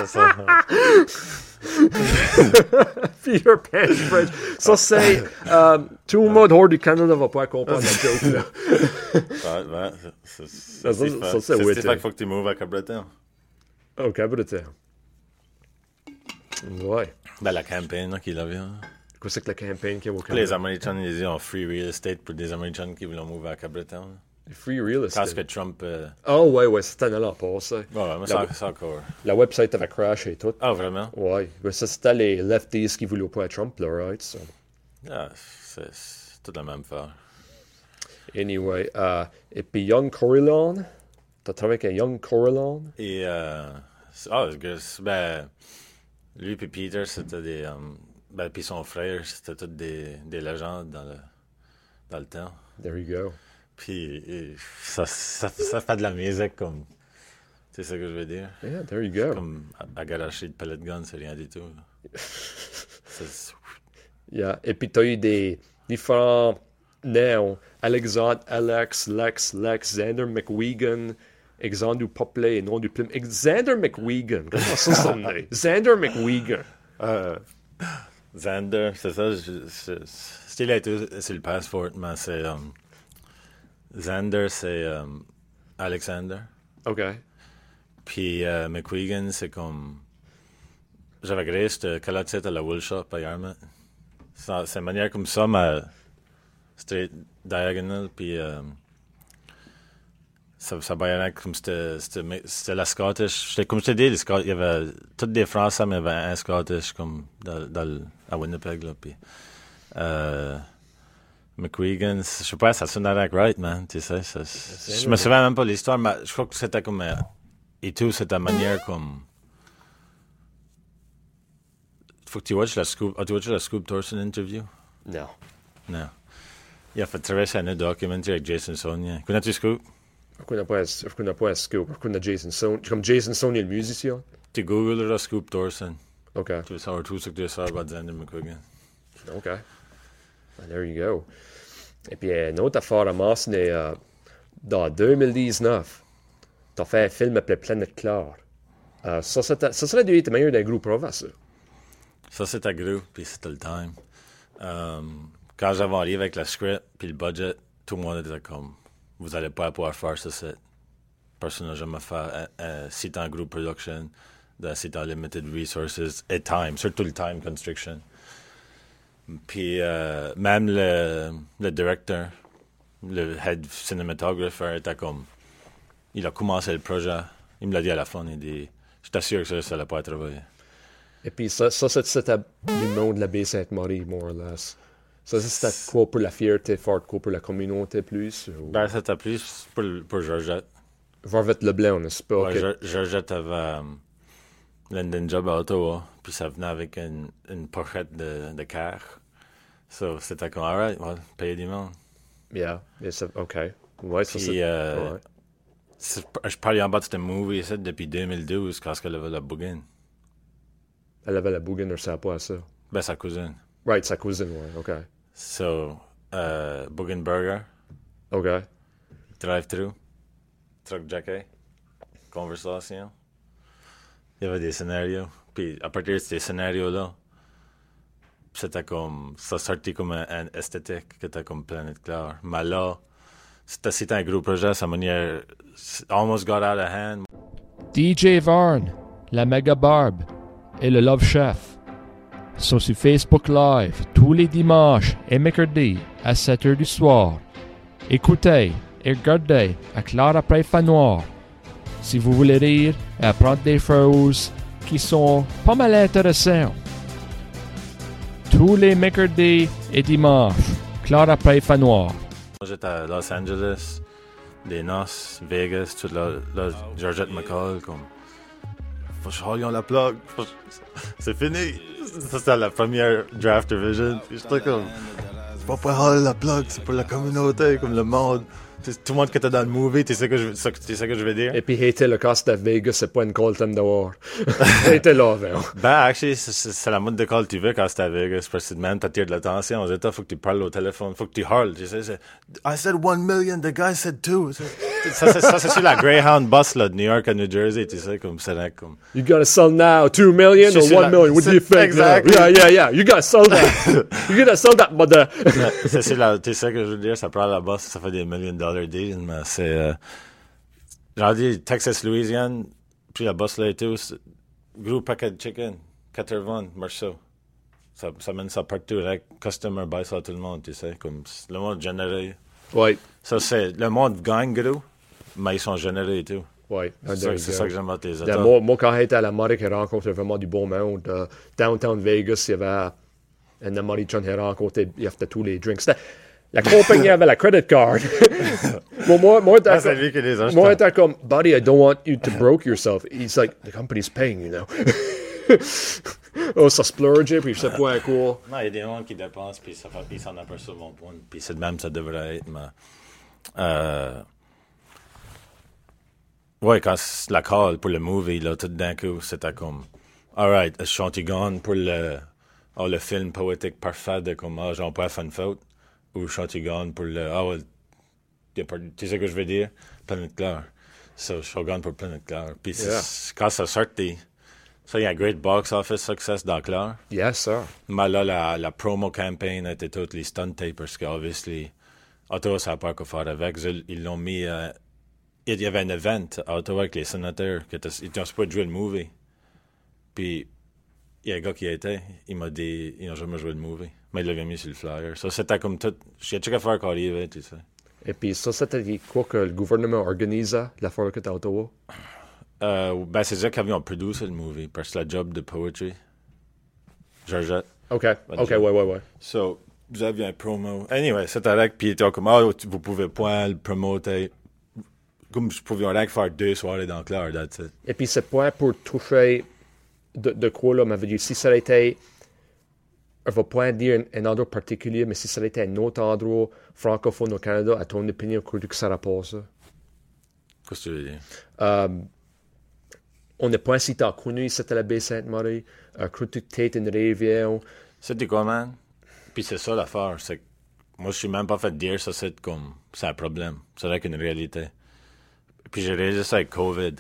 ça. Peter Pan's Bridge. Ça, c'est. euh, tout le monde hors du Canada va pas comprendre la joke, là. Ouais, ouais, c'est- Ça, ça, c'est ça, fait. c'est qui fait qu'il faut que tu moves à Cabreton. Oh, Cabreton. Ouais. Ben, la campagne, là, qu'il avait. hein. Quoi, c'est que la campagne qui est au Les Canada? Américains, ils ont free real estate pour des Américains qui veulent move à Cabreton. Free real Quand estate. que Trump. euh, Oh, ouais, ouais, c'était un an passé. Ouais, mais La- ça encore. La website avait crashé et tout. Ah, vraiment? Ouais. Mais ça, c'était les lefties qui voulaient pas Trump, là, right? So. Ah, c'est c'est tout la même affaire. Anyway. euh, et puis Young Correlon. T'as travaillé avec un Young Correlon? Et, euh, c'est- ah, c'est c'est- ben, Lui puis Peter, c'était des. euh, ben, puis son frère, c'était tous des, des légendes dans le, dans le temps. There you go. Puis ça, ça, ça fait de la musique comme. C'est ça que je veux dire. Yeah, there you go. Comme garocher de pellet gun, c'est rien du tout. (laughs) Yeah. Et puis, tu as eu des différents noms. Alexandre, Alex, Lex, Lex, Xander McWegan, Alexandre Popley, nom du plume. Xander McWegan. Comment ça sonne? (laughs) Xander McWegan. Euh, Xander, c'est ça. je- je- le passeport, mais c'est. um, Xander, c'est um, Alexander. OK. Puis euh, McQuegan, c'est comme. J'avais créé cette calotte à la wool shop à Yarmouth. Ça- C'est une manière comme ça, mais straight diagonal, puis. euh, ça, ça baillait comme c'était la Scottish. J'étais- Comme je t'ai dit, les Scot- il y avait toutes des Français, mais il y avait un Scottish comme dans, dans à Winnipeg. Là, puis, euh, McQuegan, je sais pas, ça sonne avec right, man. Tu sais, ça- je me souviens même pas de l'histoire, mais je crois que c'était comme. euh, et tout, c'était une manière comme. Faut que tu watches la Scoop. As-tu watché la Scoop Thorson interview? Non. Non. Il a fait traverser un documentaire avec Jason Sonia. Connais-tu Scoop? Je connais pas, je connais pas Scoop? Je connais Jason Son. Comme Jason Sony, le musicien? Tu googles la Scoop Thorson. OK. Tu vas savoir tout ce que tu sais about Xander McQuiggan. OK. Ah, there you go. Et puis, euh, une autre affaire à mentionner, euh, dans 2019, tu as fait un film appelé Planète Claire. Euh, ça, ça serait dû meilleur d'un groupe Prova, ça. Ça, c'était gros, puis c'était le time. Um, quand j'avais arrivé avec la script, puis le budget, tout le monde était comme, vous allez pas pouvoir faire ça, c'est. Personne n'a jamais fait un, un site en group production, site en limited resources et time, surtout le time constriction. Puis euh, même le, le directeur, le head cinematographer était comme, il a commencé le projet, il me l'a dit à la fin, il dit, je t'assure que ça, ça pas travailler. Et puis, ça, ça c'était le nom de la baie Sainte-Marie, more or less. Ça, c'était quoi pour la fierté forte, quoi pour la communauté plus? Ou... Ben, c'était plus pour, pour Georgette. Varvette Leblanc, n'est-ce pas? Ouais, Ok. Geor- Georgette avait London Job à Ottawa, puis ça venait avec une, une pochette de, de car. So, c'était comme, alright, well, payer du monde. Yeah. Et ça- OK. Ouais, ça, Puis, c'est... euh, ouais. je parlais en bas de ce movie ici depuis 2012, quand elle avait la bougaine. Elle avait la bougaine, elle savait pas ça. Ben, sa cousine. Right, sa cousine, ouais. OK. So, euh, Bougain Burger, OK. drive-thru, truck jacket, conversation. Il y avait des scénarios. Puis à partir de ces scénarios-là, c'était comme. Ça sortait comme un, un esthétique qui était comme Planète Claire. Mais là, c'était un gros projet, sa manière. Almost got out of hand. DJ Varn, la Mega Barb et le Love Chef sont sur Facebook Live tous les dimanches et mercredis à 7h du soir. Écoutez et regardez à Fan Noir si vous voulez rire et apprendre des choses qui sont pas mal intéressantes. Tous les mercredis et dimanches, Claire après Fan Noir. Moi, J'étais à Los Angeles, des noces, Vegas, tout là, là Georgette McCall, comme. Faut que je la plug. (laughs) C'est fini. Ça, c'était la première draft division. J'étais comme. C'est pas pour la plug, c'est pour la communauté, comme le monde. C'est- Tout le monde qui était dans le movie, tu sais que je, ça- sais que je veux dire? Et puis, était le cas de Vegas, c'est pas une Colton dehors. (laughs) Elle était là, vers. Ben, actually, c'est- c'est c'est la mode de call que tu veux quand c'est à Vegas, parce que même t'attires de l'attention. Aux États, faut que tu parles au téléphone, faut que tu hurles, tu sais. c'est, I said one million, the guy said two. Ça, c'est- ça, c'est sur la Greyhound bus, là, de New York à New Jersey, tu sais, comme c'est là, comme. You gotta sell now, two million C'est or one la- million? What do you c'est- (laughs) think? exactly. Yeah, yeah, yeah. You gotta sell that. (laughs) you gotta sell that, mother. c'est c'est la, tu sais que je veux dire, ça prend la bus, ça fait des million dollar c'est, euh, j'en dis, Texas, Louisiane, puis la bus là et tout, gros paquet de chicken, 80, morceaux. Ça, ça mène ça partout, like, customer buy ça à tout le monde, tu sais, comme, le monde généré. Ouais, Ça, c'est, le monde gagne gros, mais ils sont générés et tout. Ah, C'est ça, que j'aime Yeah, États. moi, moi, quand j'étais à la mode, j'ai rencontré vraiment du beau monde. Euh, downtown Vegas, il y avait un Américain qui a rencontré, il y avait tous les drinks. La compagnie (laughs) avait la credit card. (laughs) moi, moi, moi, Ah, t'as- c'est lui qui les moi, t'as comme, buddy, I don't want you to broke yourself. He's like, the company's paying you now. (laughs) oh, ça splurge, puis je sais pas à quoi. Non, il y a des gens qui dépensent, puis ça fait, ils s'en aperçoivent mon point. Puis c'est de même, ça devrait être. Mais, euh, ouais, quand c'est la call pour le movie, là, tout d'un coup, c'était comme, alright, Chantigon pour le, oh, le film poétique parfait de comme, ah, j'en pas fait une faute? Ou Chantigon pour le, ah, ouais, pas- tu sais ce que je veux dire? Planète Claire. So, Shogun pour Planète Claire. Puis Yeah. quand ça sortit, ça, il y a un great box office success dans Claire. Yes, sir. Mais là, la, la promo campaign était toutes les stunt parce que, obviously, Ottawa, ça n'a pas quoi faire avec. Ils l'ont mis. euh, il y avait un event à Ottawa avec les sénateurs qui étaient, ils étaient supposés jouer le movie. Puis, il y a un gars qui y était, il m'a dit, ils n'ont jamais joué le movie. Mais il l'avait mis sur le flyer. Ça, c'était comme tout. Il y a tout à faire quand il arrivait, tu sais. Et puis ça, c'était quoi que le gouvernement organisait, la fois que t'es à Ottawa? Euh, ben, c'est eux qui avaient produit le movie, parce que la job de poetry. Georgette. OK, OK, job. ouais, ouais, ouais. So, vous aviez un promo. Anyway, c'était là, puis il était comme, ah, tu- vous pouvez pas le promoter. Comme je pouvais rien que faire deux soirées dans Claire, that's it. Et puis c'est pas pour toucher de, de quoi, là, dit, si ça était, on va pas dire un, un endroit particulier, mais si ça était un autre endroit francophone au Canada, à ton opinion, crois-tu que ça rapporte ça? Qu'est-ce que tu veux dire? Euh, on n'est pas si t'as connu, c'était la baie Sainte-Marie, euh, crois-tu que t'es une réunion? C'était man? Puis c'est ça l'affaire, c'est que moi, je suis même pas fait dire ça, c'est comme, c'est un problème. C'est là qu'une réalité. Puis j'ai réalisé ça avec COVID.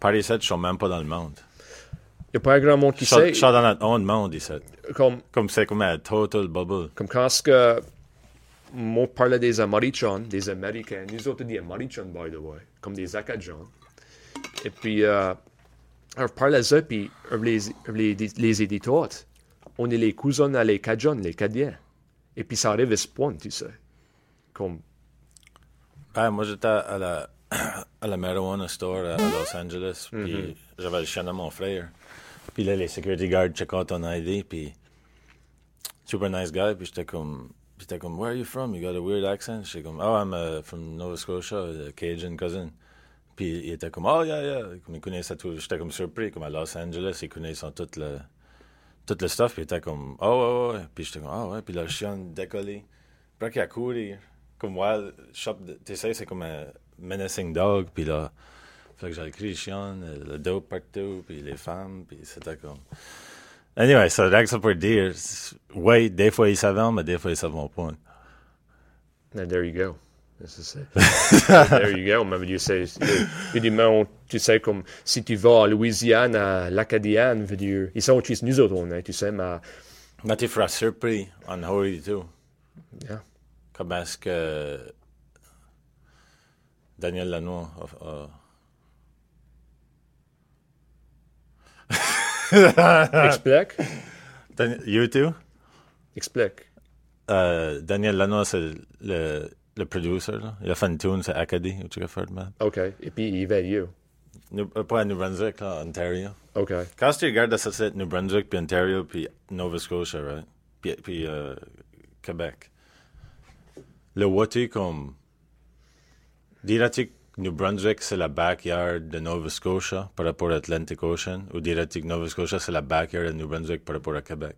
Par ici, je suis même pas dans le monde. Il n'y a pas grand monde qui sait, suis dans notre own monde ici. comme, Comme c'est comme un total bubble. comme quand ce que moi des Américains, des Américains, nous autres des Américains, by the way, comme des Acadiens. Et puis, euh, on parlait ça, puis les, les, les éditeurs, on est les cousins à les Cajuns, les Cadiens. Et puis ça arrive à ce point, tu sais. Comme, Ah, moi, j'étais à la, (clears throat) à la marijuana store à, à Los Angeles, puis j'avais le chien de mon frère. Puis là, les security guards checkaient ton ID, puis super nice guy, puis j'étais comme, j'étais comme, where are you from? You got a weird accent? J'étais comme, oh, I'm uh, from Nova Scotia, a Cajun cousin. Puis il était comme, oh, yeah, yeah. Comme il connaissait tout. J'étais comme surpris, comme à Los Angeles, ils connaissaient tout le, tout le stuff, puis il était comme, oh, ouais, ouais. Puis j'étais comme, ah, ouais. Puis là, chien décollé. Puis qu'il a couru, comme wild shop, tu sais, c'est comme un menacing dog, puis là, fait que écrit le chien, le dope partout, puis les femmes, puis c'était comme... Anyway, ça, rien que ça pour dire, ouais, des fois ils savent, mais des fois ils savent pas. And there you go. C'est ça. (laughs) there you go. Mais tu sais, tu sais, comme si tu vas à Louisiane, à l'Acadienne, veut dire, ils sont tous nous autres, est, tu sais, mais Mais tu feras surpris en Hori, tout. Yeah. Comment est-ce que Daniel Lanois a... a- (laughs) explique, Dan- you too? explique. Euh, Daniel Lanois, c'est le, le producer, là. Il a fait une tune, c'est Acadie, ou fait, man. OK. Et puis, il va you. New- euh, pas à New Brunswick, là, Ontario. OK. Quand tu regardes ça, c'est New Brunswick, puis Ontario, puis Nova Scotia, right? Puis, puis euh, Québec. Le vois-tu comme... Dirais-tu New Brunswick, c'est la backyard de Nova Scotia par rapport à Atlantic Ocean? Ou dirais-tu que Nova Scotia, c'est la backyard de New Brunswick par rapport à Québec?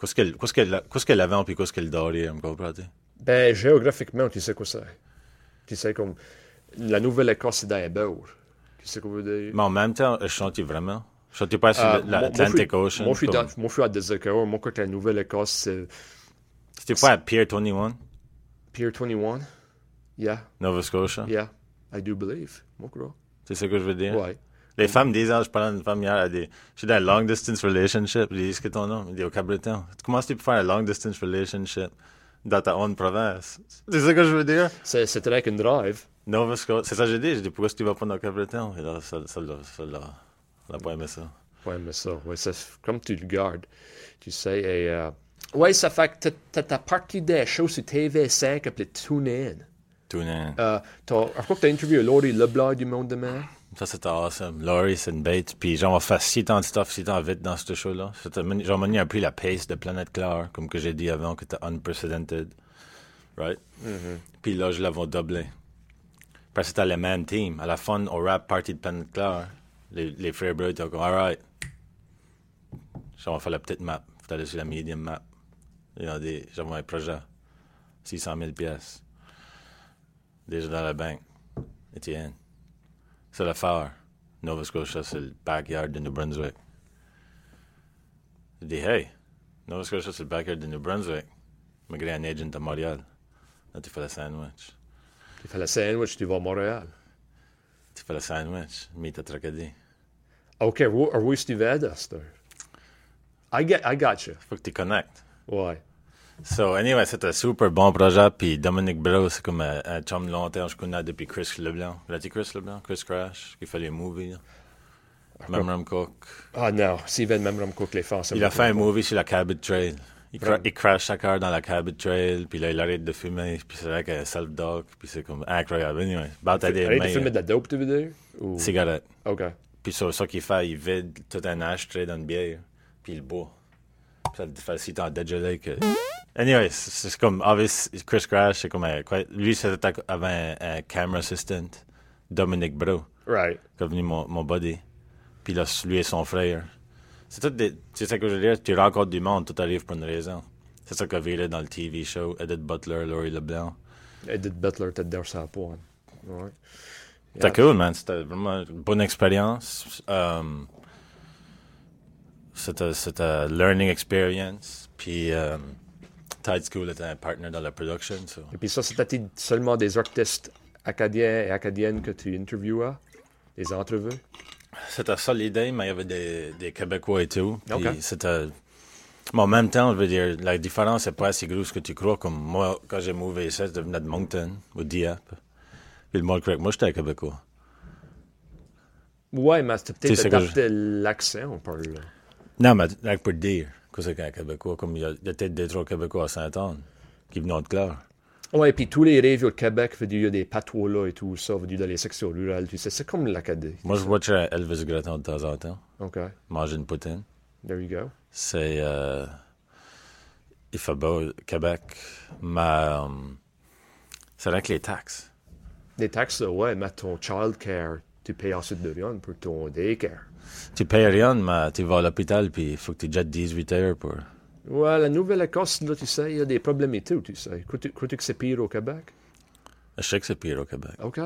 Qu'est-ce qu'elle qu'est-ce qu'elle qu'est-ce qu'elle avant puis qu'est-ce qu'elle derrière, me comprends-tu? Ben, géographiquement, tu sais quoi c'est. Tu sais, comme, la Nouvelle-Écosse, c'est dans les bords. Tu sais quoi veut dire? Mais en même temps, je chante vraiment? Je chante pas sur Euh, l'Atlantic Ocean. Moi, je suis comme- dans- moi, je suis à Desacre. Moi, quand la Nouvelle-Écosse, c'est C'était pas à Pier 21, Pier 21. Yeah, Nova Scotia? yeah. I do believe. Moi, crois. C'est ce que je veux dire? Ouais. Les femmes disent, ah, je parle à une femme hier, elle dit, je suis dans un long distance relationship. Je dis, est-ce que ton nom? Il dit, au Cabreton. Comment tu peux faire un long distance relationship dans ta own province? C'est ça que je veux dire? C'est- C'était like une drive. Nova Scotia. C'est ça que j'ai dit. Je dis, pourquoi est-ce que tu vas pas dans Cabreton? Et là, ça, ça, l'a- ça, l'a- elle a pas aimé ça. Ouais, mais ça, ouais, ça, comme tu le gardes, tu sais, et, euh, ouais, ça fait que t'as- t'as ta partie des choses sur TV5 appelée TuneIn. Tune in. Euh, je crois que t'as interviewé Laurie Leblanc du Monde Demain. Ça, c'était awesome. Laurie, c'est une bête. Puis, genre, on fait si tant de stuff, si tant vite dans ce show-là. Genre, Manu a pris la pace de Planète Claire, comme que j'ai dit avant, que c'était unprecedented. Right? Puis là, je l'avais doublé. Parce que c'était le même team. À la fin, au rap party de Planète Claire, Les, les frères Breux étaient comme, alright. On va faire la petite map. Faut aller sur la medium map. Il y a des, j'avais un projet. 600 000 pièces. Déjà dans la banque. Étienne. C'est l'affaire. Nova Scotia, c'est le backyard de New Brunswick. J'ai dit, hey, Nova Scotia, c'est le backyard de New Brunswick. Je me un agent à Montréal. Là, tu fais le sandwich. Tu fais le sandwich, tu vas à Montréal. Tu fais le sandwich, meet à Tracadie. OK, où, où est-ce que tu vas à cette? I, get, I got you. Faut que tu connectes. Ouais. So, anyway, c'était un super bon projet. Puis Dominic Bro, c'est comme un, un chum long terme. Je connais depuis Chris Leblanc. L'as-tu Chris Leblanc? Chris Crash, qui fait les movies. Memram Cook. Ah non, Steven Memram Cook, les fans. Il a fait un movie sur la Cabot Trail. Il, cra il crash sa car dans la Cabot Trail, puis là, il arrête de fumer, puis c'est avec un self-dog, puis c'est comme incroyable. Anyway, battre des Arrête de fumer de la dope, tu veux dire? Ou... Cigarette. OK. Puis sur ça qu'il fait, il vide tout un ashtray dans une bière, puis il boit. Ça fait si t'en dégelé que... Anyway, c'est comme, obvious, Chris Crash, c'est comme un, quoi, lui, c'était avait un, un, camera assistant, Dominic Bro. Right. Qui est venu mon, mon buddy. Puis là, lui et son frère. C'est tout des. C'est ça que je veux dire. Tu rencontres du monde, tout arrive pour une raison. C'est ça que viré dans le TV show. Edith Butler, Laurie Leblanc. Edith Butler, t'es derrière sa pointe. Ouais. C'était cool, man. C'était vraiment une bonne expérience. Um, c'était, c'était learning experience. Puis um, Tide School était un partner dans la production. So. Et puis ça, c'était seulement des artistes acadiens et acadiennes que tu interviewais? Des entrevues? C'était ça l'idée, mais il y avait des, des Québécois et tout. Okay. C'était. Mais en même temps, je veux dire, la différence n'est pas assez grosse que tu crois. Comme moi, quand j'ai mouvé ici, je devenais de Moncton ou Dieppe. Puis le monde croit que moi, j'étais Québécois. Ouais, mais c'était peut-être l'accent, on parle. Là. Non, mais like pour dire que c'est qu'un Québécois. Comme il y a, a peut-être des trois Québécois à Saint-Anne qui venaient de Claire. Oui, et puis tous les rêves au Québec, il y a des patois là et tout ça, dans les sections rurales, tu sais, c'est comme l'Acadie. Moi, je vois Elvis Gratton de temps en temps. OK. Manger une poutine. There you go. C'est. Euh, il fait beau, Québec, mais. Um, c'est avec les taxes. Les taxes, ouais, mais ton child care, tu payes ensuite de rien pour ton daycare. Tu payes rien, mais tu vas à l'hôpital, puis il faut que tu jettes 18 heures pour. Ouais, la Nouvelle-Écosse, là, tu sais, il y a des problèmes et tout, tu sais. Crois-tu que c'est pire au Québec? Je sais que c'est pire au Québec. OK.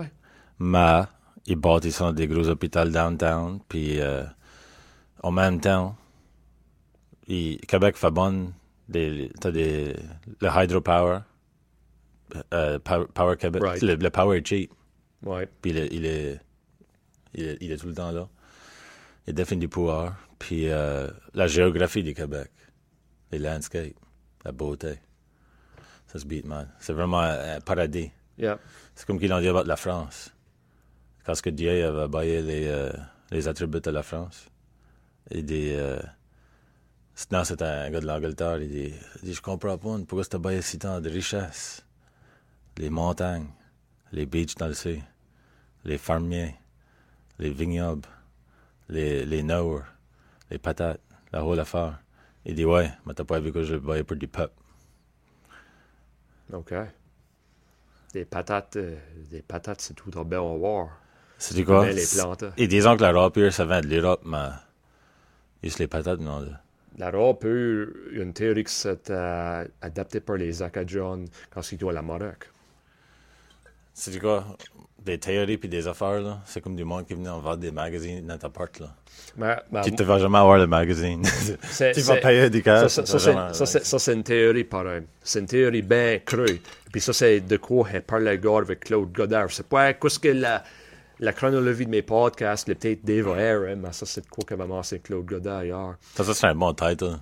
Mais ils bâtissent des gros hôpitaux downtown, puis euh, en même temps, il, Québec fait bon, des, t'as des, le hydropower, euh, power, power, Québec, right. le, le, power est cheap. Ouais. Puis il est, il est, il tout le temps là. Il définit du pouvoir. Puis euh, la géographie du Québec les landscapes, la beauté. Ça se beat, man. C'est vraiment un, paradis. Yeah. C'est comme qu'ils l'ont dit avec la France. Quand ce que Dieu avait baillé les, euh, les attributs de la France, il dit... Euh, non, c'était un gars de l'Angleterre. Il dit, il dit Je comprends pas pourquoi c'était baillé si tant de richesses? Les montagnes, les beaches dans le sea, les fermiers, les vignobles, les, les nours, les patates, la whole affaire. Il dit Ouais, mais t'as pas vu que je vais pour du peuple. OK. Des patates, euh, des patates, c'est tout bien à voir. C'est du quoi? les plantes. Et disons que la râpure, ça vient de l'Europe, mais juste les patates, non. Là. La râpure, il y a une théorie que c'est euh, adapté par les Acadians quand ils sont à la Maroc. C'est du quoi? Des théories puis des affaires, là. C'est comme du monde qui venait en vendre des magazines dans ta porte, là. Tu ne vas jamais avoir le magazine. (laughs) tu vas payer du cash. Ça, c'est une théorie pareil. C'est une théorie bien crue. Puis ça, c'est de quoi elle parle avec Claude Godard. C'est pas qu'est-ce que la, la chronologie de mes podcasts, le peut-être Dave O'Hare, mais ça, c'est de quoi maman, c'est Claude Godard hier. Ça, ça serait un bon title.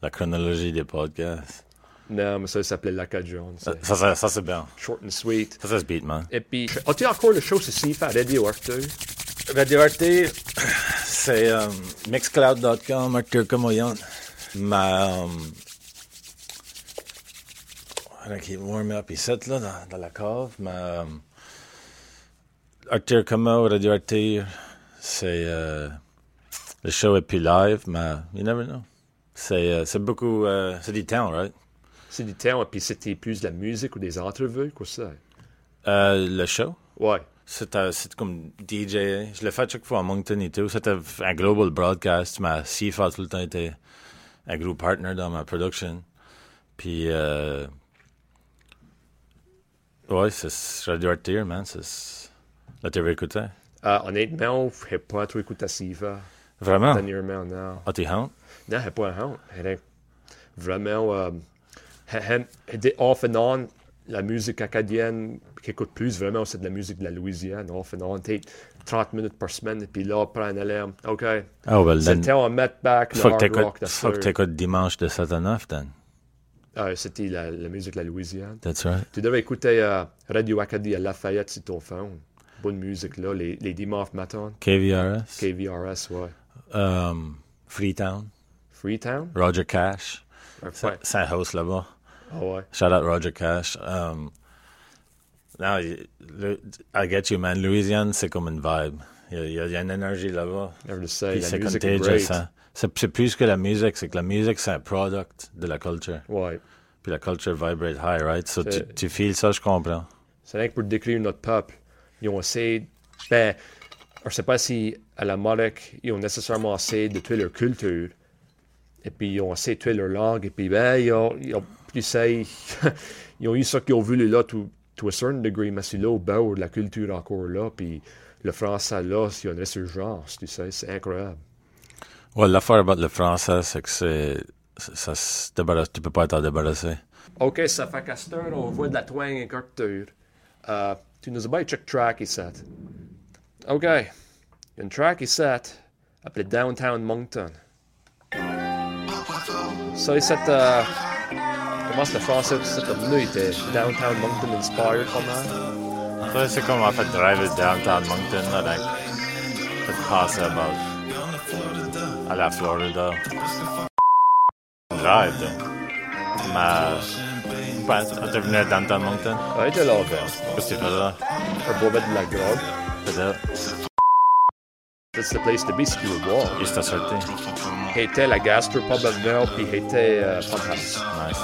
La chronologie des podcasts. Non, mais ça, ça s'appelait l'Acadian. Ça, ça, ça c'est bien. Short and sweet. Ça, ça se beat, man. Et puis, as-tu encore le show ici à Radio Arthur? Radio Arthur, c'est um, mixcloud.com, Arthur Comoyon. Ma. Um, I keep warm up ici, là, dans, dans la cave. Ma. Um, Arthur Como, Radio Arthur, c'est. Uh, le show est plus live, mais you never know. C'est uh, beaucoup. C'est du temps, right? C'est du temps, puis c'était plus de la musique ou des entrevues, quoi ça? Euh, le show? Ouais. C'était comme DJ. Je l'ai fait chaque fois à Moncton et tout. C'était un global broadcast. Ma CFA tout le temps était un gros partner dans ma production. Puis, euh, ouais, c'est Radio Artir, man. C'est. Là, tu écouté? Euh, honnêtement, je n'ai pas trop écouté Siva Vraiment? dernièrement, non. Ah, t'es honte? Non, je n'ai pas honte. Vraiment, off and on, la musique acadienne qui écoute plus, vraiment, c'est de la musique de la Louisiane, off and on, peut-être 30 minutes par semaine, et puis là, prend un alarme. OK? Oh, well, C'est le then. temps à mettre back le Faut que hard rock. faut que t'écoutes dimanche de 7 à 9, then. Ah, C'était la, la musique de la Louisiane. That's right. Tu devrais écouter euh, Radio Acadie à Lafayette sur ton phone. Bonne musique, là, les, les dimanches matin. KVRS. KVRS, ouais. Um, Freetown. Freetown? Roger Cash. C'est un host là-bas. Ouais. Shout out Roger Cash. Um, non, le- I get you, man. Louisiane, c'est comme une vibe. Il y a, il y une énergie là-bas. C'est contagious. hein. C'est plus que la musique, c'est que la musique, c'est un product de la culture. Ouais. Puis la culture vibrate high, right? So tu, tu feels ça, je comprends. C'est rien que pour décrire notre peuple. Ils ont essayé. Ben, je ne sais pas si à la Maroc, ils ont nécessairement essayé de tuer leur culture. Et puis, ils ont de tuer leur langue. Et puis, ben, ils ont, ils ont, tu sais, (laughs) ils ont eu ça qu'ils ont voulu là, to, to a certain degree. Mais c'est là au bord de la culture encore là. Puis, le français là, il y a une résurgence, tu sais, c'est incroyable. Ouais, l'affaire avec le français, c'est que c'est. Ça se débarrasse, tu peux pas t'en débarrasser. OK, ça fait qu'à cette heure, on voit de la twang et culture. Euh, tu nous as bien check track ici. OK. Il y a une track ici appelée Downtown Moncton. Ça, ici, euh, comment c'est le français de cette venu était Downtown Moncton inspired pas mal. Ça, c'est comme en fait drive it downtown Moncton, là, like, fait passer about à la Florida. Drive, là. Mais, ben, t'es venu à downtown Moncton? Ah, il était là, ben. Qu'est-ce que tu fais là? Un beau la. That's the place to be si tu veux boire. S'est sorti. Il était la gastropub of Mel, puis était euh, House. Nice.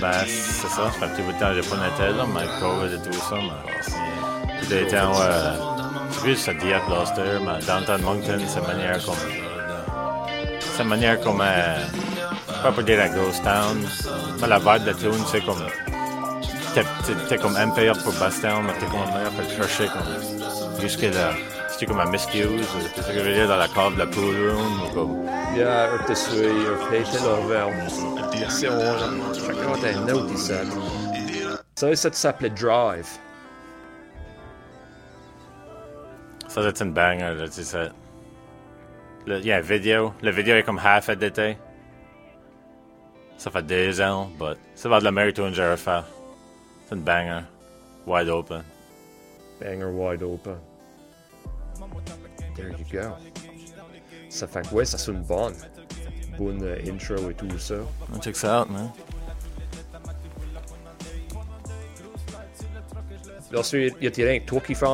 Ben, c'est ça. Ça fait un petit bout de temps que j'ai pas noté, là, mais COVID et tout ça, mais... Puis des temps, ouais... Je ça dit à Gloucester, mais Downtown Moncton, c'est une manière comme... C'est une manière comme... euh, pas pour dire un ghost town, mais la vibe de tune, c'est comme... T'es, comme MP up pour Bastown, mais t'es comme meilleur pour le chercher, comme... Jusque là. C'est comme un miscuse, c'est ce que je dans la cave de la pool room, ou comme... Ja, er is er. Ça, ça Drive. Ça, c'est une banger, là, tu sais. Vidéo. La vidéo est comme half édité. Ça fait deux ans, but c'est pas de la tune que j'ai refait. C'est une banger. Wide open. Banger wide open. There you go. Ça fait que ouais, ça sonne bon. Bonne euh, intro et tout ça. Oh, check ça out, man. Ensuite, il y a tiré un toi qui fait.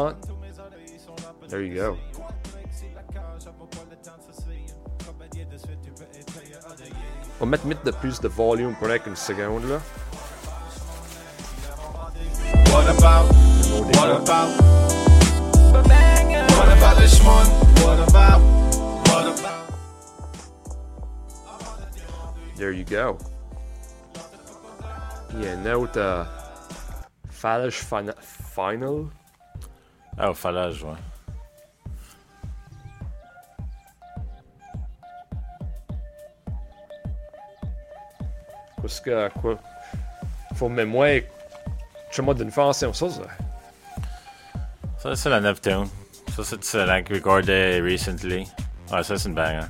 There you go. On va mettre mettre de plus de volume pour une seconde là. What about? What about? What about this one? What about? What about? There you go. Yeah, now the autre Falash Fina- Final. Ah, au fallage, ouais. Parce que, quoi, faut même moi, je suis d'une façon, ça, ça. Ça, c'est la neuve tune. Ça, c'est c'est like recordé recently. Ouais, ça, c'est une banger.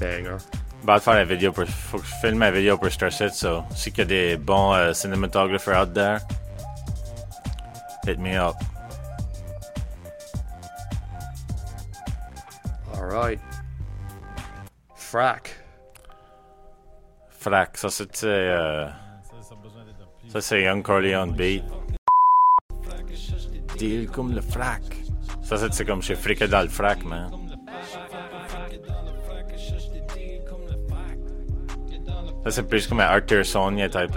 Banger. Bah, de faire la vidéo pour. Faut que je filme ma vidéo pour Star City, so. Si qu'il y a des bons euh, cinématographers out there, hit me up. Alright. Frack. Frac, ça c'est euh, ça c'est Young Corleone beat. Deal comme le frac. Ça c'est comme chez Frique dans le frac, man. Ça c'est plus comme un Arthur Sonia type.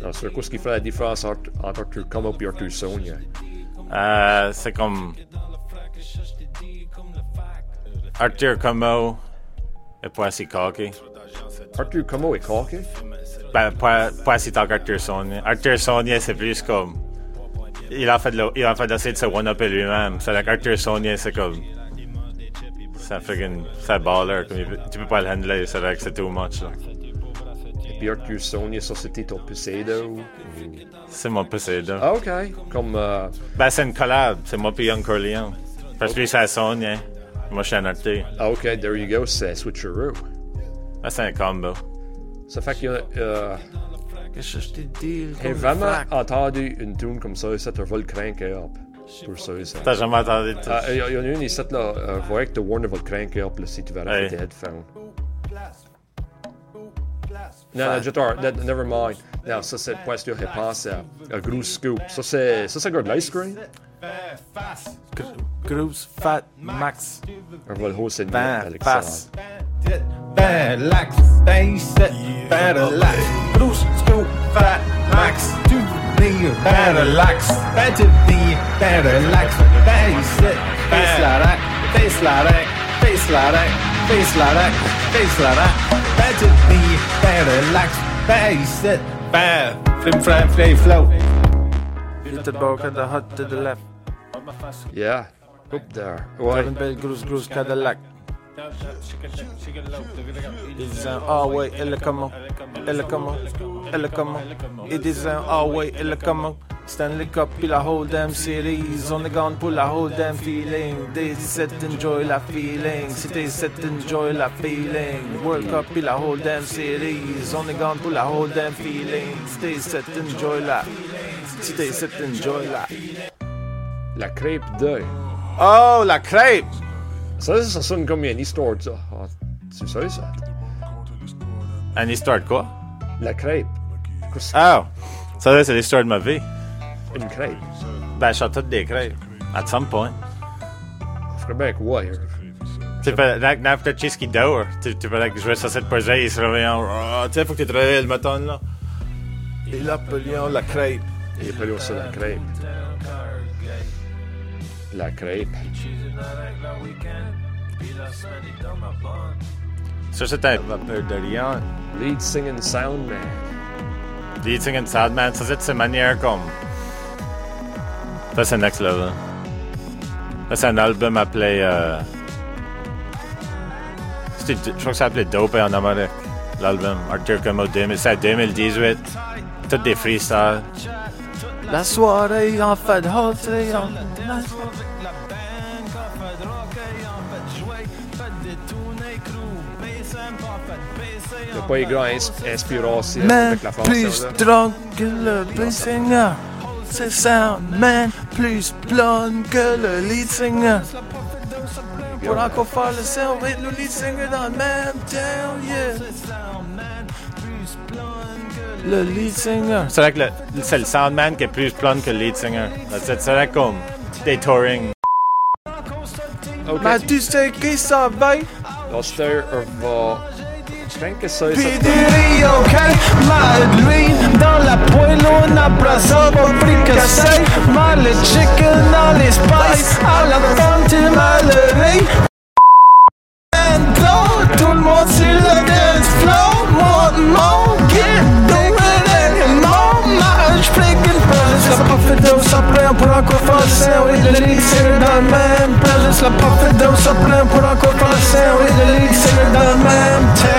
Non, c'est quoi ce qui fait la différence entre, entre Arthur Como et Arthur Sonia? Euh, c'est comme. Arthur Como est pas assez cocky. Arthur Como est cocky? Ben, pas, pas assez tant qu'Arthur Sonia. Arthur Sonia, c'est plus comme. Il a fait de, il a fait d'essayer de se one-upper lui-même. C'est like Arthur Sonia, c'est comme. C'est un freaking. C'est un baller. Comme tu peux pas le handler. C'est like, c'est too much. là. Et puis Arthur Sonia, ça c'était ton Poseidon? ou- C'est mon Poseidon. Ah, ok. Comme, euh, Ben, c'est une collab. C'est moi puis Young Corleone. Parce que lui, c'est Sonia. Moi, je suis un Arthur. ah, ok, there you go, c'est Switcheroo. Ben, c'est un combo. Ça fait que euh, Qu'est-ce que je t'ai dit? j'ai vraiment entendu une tune comme ça, ça te va le cranker up. Pour ça, ça. T'as jamais entendu Il y, a- il y en a une ici, là, euh, voyez que The Warner va le cranker up là, si tu vas tes headphones. Non, non, Jetar, ne- never mind. Non, ça c'est que à, à Gros Scoop. Ça c'est, ça c'est gars de l'ice cream. Grooves Fat Max. On va le host et Ben, avec passe. ça. Bad lax, face it, bad lax. Bruce, scoop, fat, max, to the bad lax. Bad to the bad lax. Face it, face la rack, face la rack, face la rack, face la rack, face la rack. Bad to the bad lax. Face it, bad. Flim, flam, flay, flow. Hit the bow, cut the hut to the left. Yeah, up there. Ouais. Kevin Bell, Grooves, Grooves, Cadillac. It's an all-way, elle comment, elle comment, elle comment. It is an all-way, elle comment. Stanley Cup, puis la whole damn series. On est gone pour la whole damn feeling. Des 17, enjoy la feeling. C'était 17, enjoy la feeling. World Cup, puis la whole damn series. On est gone pour la whole damn feeling. C'était 17, enjoy la. C'était 17, enjoy la. La crêpe de. Oh, la crêpe! Ça, ça sonne comme une histoire de ça. Ah, tu sais ça? Une histoire de quoi? La crêpe. Qu'est-ce que Oh, ça, c'est l'histoire de ma vie. une crêpe? Ben, je toutes des crêpes. At some point. Je ferais bien que ouais. Tu peux, na- n'importe qui qui dort. Tu, tu peux like, jouer sur cette projet, il se réveille en, Ah, tu sais, faut que tu te réveilles le matin, là. Il appelle la crêpe. Il appelle ça la crêpe. La crêpe. Ça, c'est un vapeur de rien. Lead singing sound man. Lead singing sad man, ça, c'est sa manière comme. Ça, c'est next level. Ça, c'est un album appelé, euh... Je crois que ça s'appelait Dope en Amérique. L'album Arthur Como 2000, c'est 2018. Toutes des freestyles. La soirée en fait halter en... Il n'y a pas eu grand ins- inspiration Man, avec la plus drunk que le lead singer. C'est sound man, plus blonde que le lead singer. Pour encore faire le sound avec le lead singer dans le même town, yeah. Le lead singer. C'est vrai que le- c'est le soundman qui est plus blonde que le lead singer. C'est c'est vrai comme des touring. Ok, Mais tu sais qui ça va? Là, c'était va... Je pense que ça, ça Pidiri, ok, Madeleine Dans la poêle on abraça pour fricasser Mal le le même La dose après pour encore le lead singer dans le même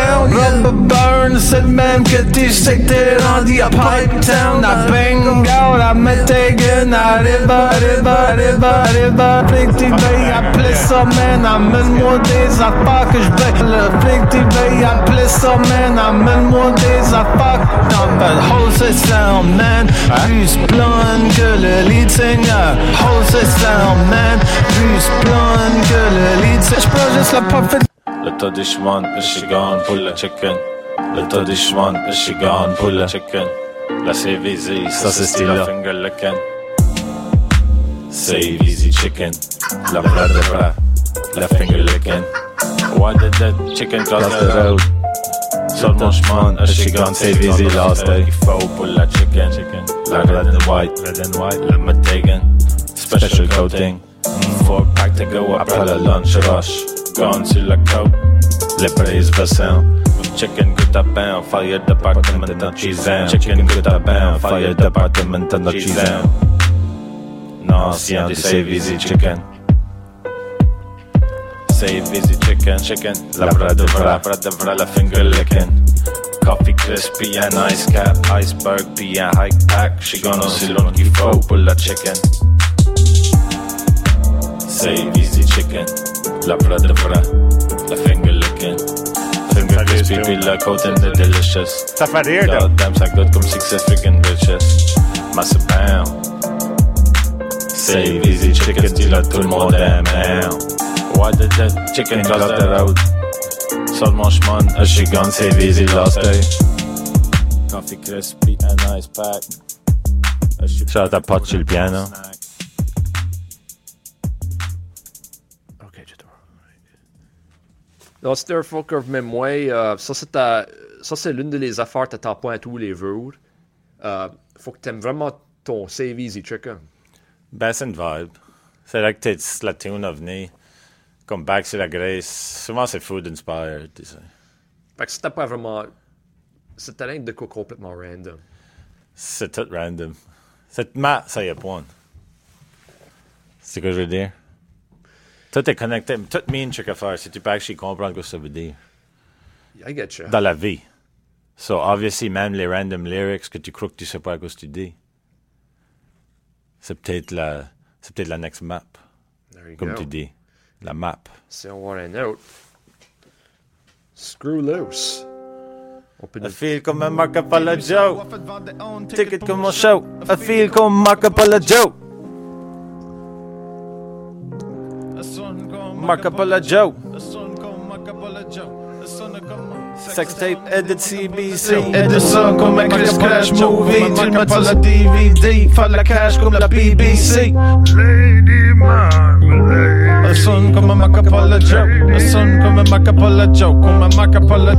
burn, c'est le même que t'es rendu à Pipe Town? À Bengal, à Metegan, à Riba, Riba, Riba, Riba Flick TV, appelez ça man, amène-moi des affaires que je bec Le Flick TV, appelez ça man, amène-moi des affaires but hold it sound man, plus blonde que le lead singer? It sound man, plus blonde que le lead singer J'prends juste la parfaite Le tas de Schwann, Michigan pour le chicken. Le tas de Schwann, Michigan pour le chicken. La CVZ, ça c'est style la finger licking. Save easy chicken. La bras de bras, la finger licking. Why did that chicken cross the road? Sort mon chemin, she gone save easy last day. Faut pour la chicken, la red and white, red and white, la matagan, special coating. Mm, four pack to go après le lunch rush. Gone sur la côte, les brises vaissant. Chicken good up and fire department in the cheese Chicken good up and fire department in the cheese Non, si on dit save easy chicken. Save easy chicken, chicken. La vraie de vraie, la vraie de vraie, la finger licking. Coffee crispy and ice cap, iceberg pis un hike pack. She gonna aussi long qu'il faut pour la chicken. Save easy chicken. La vraie de vraie, la finger licking. Finger crispy pis la côte and the delicious. Ça fait rire, là. Goddamn, ça goûte comme six freaking riches. Massive pound. Save easy chicken, dis là tout le monde aime. Why did the chicken the road? Sol mon chemin, a she gone save easy last day. Coffee crispy and ice pack. Shout out Pot sur le piano. Non, Stirfucker, même moi, euh, ça c'est ta- ça c'est l'une des affaires que t'attends pas à tous les jours. Euh, faut que t'aimes vraiment ton Save Easy Chicken. Ben, c'est une vibe. C'est là que t'es la tune a venu. Comme Back sur la Grace. Souvent, c'est food inspired. tu sais. Fait que c'était pas vraiment. C'était rien de quoi complètement random. C'est tout random. C'est ma, ça y est, point. C'est ce que je veux dire. Tout est connecté. Tout mean ce que faire si tu peux actually comprendre ce que ça veut dire. I get you. Dans la vie. So, obviously, même les random lyrics que tu crois que tu sais pas à quoi tu dis. C'est peut-être la, c'est peut-être la next map, comme go. tu dis. La map. Si on voit un autre. Screw loose. I feel comme un Marco Polo Joe. Ticket comme mon show. I feel comme Marco Polo Joe. Marco Polo Joe. Sex tape, edit CBC. Edison comme un Chris Crash Movie. Tu mets pas la DVD Faire de la cash comme la BBC Elle sonne comme un Macapala Joe Elle sonne comme un Macapala Joe Comme un Macapala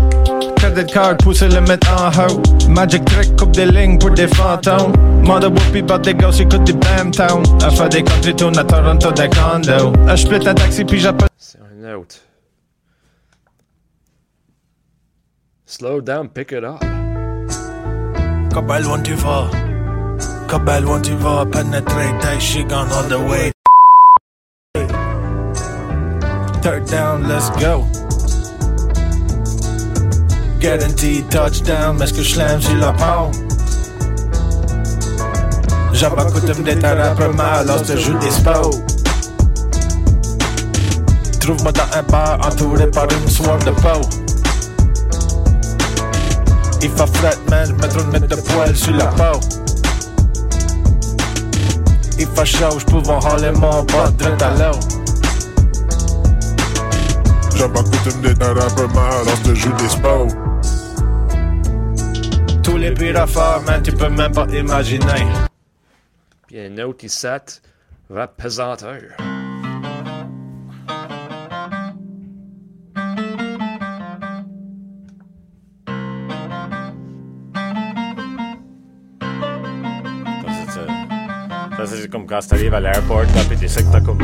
Credit card poussé le mettre en haut Magic trick coupe des lignes pour des fantômes. Mother whoopie bat des gosses écoute des Bam Town. Elle fait des country tunes à Toronto des condos. Elle split un taxi puis j'appelle C'est un. Slow down, pick it up. Comme loin tu vas Comme loin tu vas Pénétrer she gone all the way Third down, let's go. Guaranteed touchdown Mais ce que je l'aime sur la paume J'ai pas coutume d'être un rappeur mal Lorsque je joue des sports Trouve-moi dans un bar entouré par une swarm de peau Il fait fret man, je mets trop de mètres de poil sur la peau. Il fait chaud, je pouvais haler mon bas direct à l'eau J'ai pas coutume d'être un rappeur mal lorsque je joue des sports. Tous les pires affaires, man, tu peux même pas imaginer Puis un autre ici, rap pesanteur. Comme quand t'arrives à l'airport, là, pis tu sais que t'as comme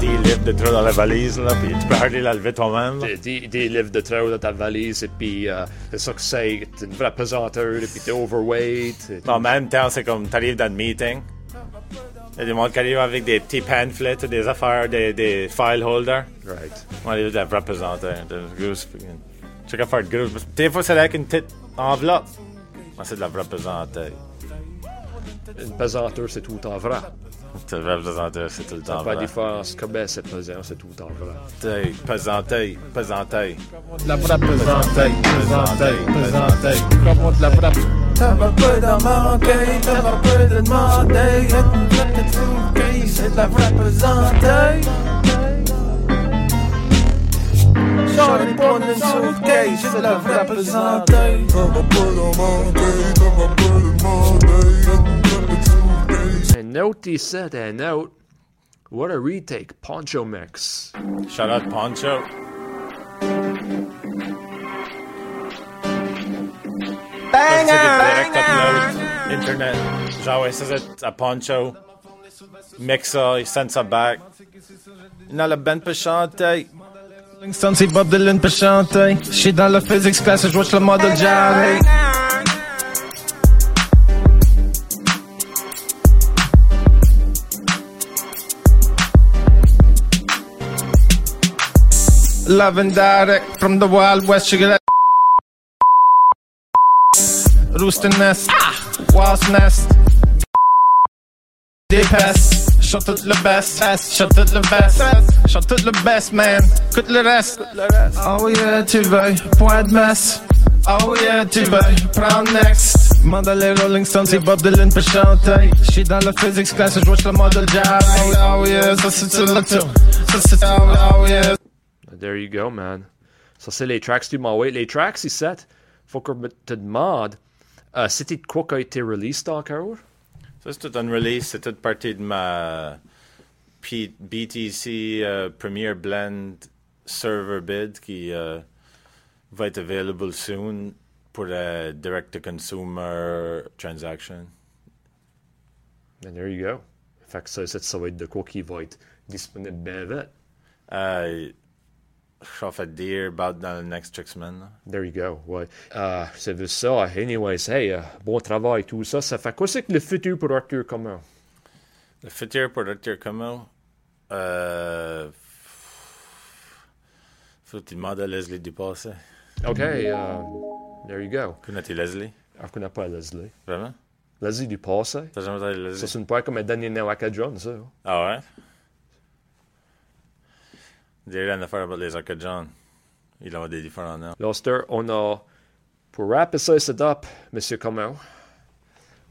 10 livres de trop dans la valise, là, pis tu peux hardly la lever toi-même. là. Des, des, des livres de trop dans ta valise, et puis euh, c'est ça que c'est. T'es une vraie pesanteur, et puis t'es overweight. et- en même temps, c'est comme t'arrives dans le meeting. Il y a des monde qui arrivent avec des petits pamphlets, des affaires, des, des file holders. Right. On arrive. De grosse. Tu sais faire de gros. Des fois, c'est avec une petite enveloppe. Moi, c'est de la représentation. Une pesanteur, c'est tout en vrai. C'est la représentation, c'est tout le temps Pas de vrai. différence. Comment c'est pesant, c'est tout en vrai. T'sais, Pesanté, pesanté. La pesantée, pesantée Comme de la vraie T'as pas peu d'en manquer, t'as pas peu de demander une petite souquée, c'est de la vraie pesantée Charlie pour une souquée, c'est de la vraie pesantée Un autre ici, un autre. What a retake. Poncho Mix. Shout out Poncho. c'est des direct upload, internet. Genre, ouais, ça, c'est à Poncho? Mix ça, il send ça back. Non, la band peut chanter. Rolling Stones, c'est Bob Dylan peut chanter. J'suis dans la physics class, je watch le model Jerry. Love and direct from the Wild West, you get Rooster nest, Wild's nest. Des pestes, shot tout the best, shot tout the best, Shot tout the best, man. Écoute le reste. Oh yeah, tu veux, point de. Oh yeah, tu veux, prendre next. Mande les Rolling Stones, c'est Bob Dylan peut chanter. J'suis dans la physics class, je watch le model Jerry. Oh yeah, ça c'est le tour. Ça c'est, oh yeah. There you go, man. Ça, c'est les tracks du Maway. Les tracks, ici, faut que je te demande, euh, c'était de quoi qui a été released encore? Ça, c'est tout un release. C'est toute partie de ma P- BTC euh, Premier Blend Server Bid qui euh, va être available soon pour la direct-to-consumer transaction. And there you go. Fait que ça, ça, ça va être de quoi qui va être disponible bien vite. Uh, Vais faire dire about dans le next là. There you go. Ouais. Euh, c'est vu ça. Anyways, hey, euh, bon travail, tout ça. Ça fait quoi c'est que le futur pour Arthur Comment? Le futur pour Dr. Como, euh, faut que tu demandes à Leslie du passé. OK, euh, there you go. Connais-tu Leslie? Je connais pas Leslie. Vraiment? Leslie du passé. T'as jamais entendu Ça, Leslie? c'est une paire comme un Daniel Nawaka John, ça. Ah ouais? J'ai une affaire avec les John. Il a des différents noms. Loster, on a, pour wrap ça c'est up, Monsieur Comment,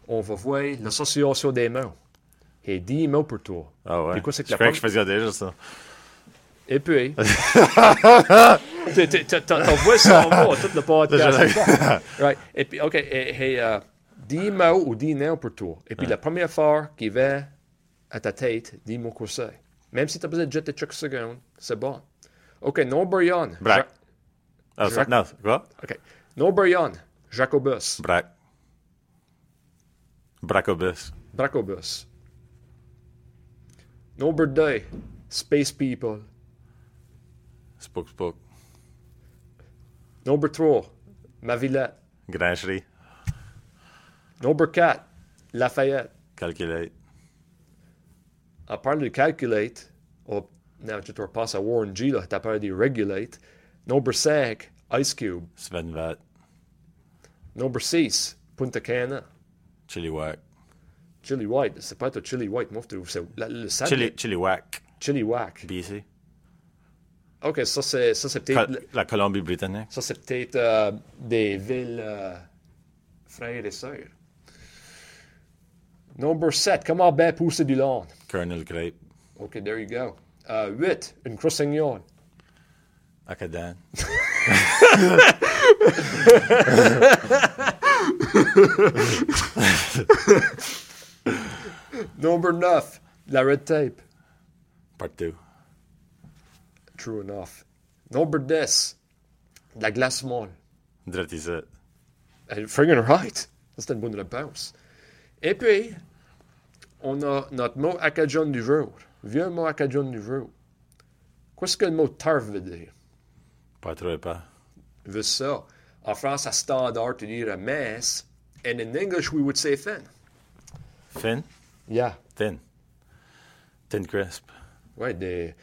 on va voir l'association des mots. Et 10 mots pour toi. Ah ouais? Quoi, c'est que je croyais que je faisais déjà ça. Et puis, (laughs) t'es- t'es- t'as- t'envoies ça en moi, tout le podcast. (laughs) right. Et puis, OK, et, et, euh, 10 mots ou 10 noms pour toi. Et puis, la première fois qui va à ta tête, dis-moi quoi c'est. Même si tu as besoin de jeter quelques secondes, c'est bon. OK, non Brian. Braque. Ah, ça, Jacques- non, quoi? OK. Non Brian. Jacobus. Braque. Bracobus. Bracobus. Number Day. Space People. Spook Spook. Number 3. Mavillette. Grancherie. Number 4. Lafayette. Calculate. À part de calculate, ou non, tu te repasses à Warren G, là, t'as parlé de regulate. Number 5. Ice Cube. Sven Vat. Number 6. Punta Cana. Chili Whack. Chili White. C'est pas toi Chili White, moi, je trouve. C'est la- le sable- Chili, Chili Whack. Chili Whack. BC. OK, ça, c'est ça, c'est peut-être... Col- la Colombie-Britannique. Ça, c'est peut-être euh, des villes euh, frères et sœurs. Number 7. Comment bien pousser du lawn? Colonel Grape. OK, there you go. 8. une crossignole. Acadan. (laughs) Number 9. La red tape. Partout. True enough. Number 10. La glace molle. Dratisette. Eh, Friggin' right. C'était une bonne réponse. Et puis, on a notre mot acadian du jour. Vieux mot acadian du jour. Qu'est-ce que le mot tarf veut dire? Pas trop épais. veut ça. En France, à standard, tu dirais mess. And in English, we would say thin. Fin? Yeah. Thin. Thin crisp. Ouais, des,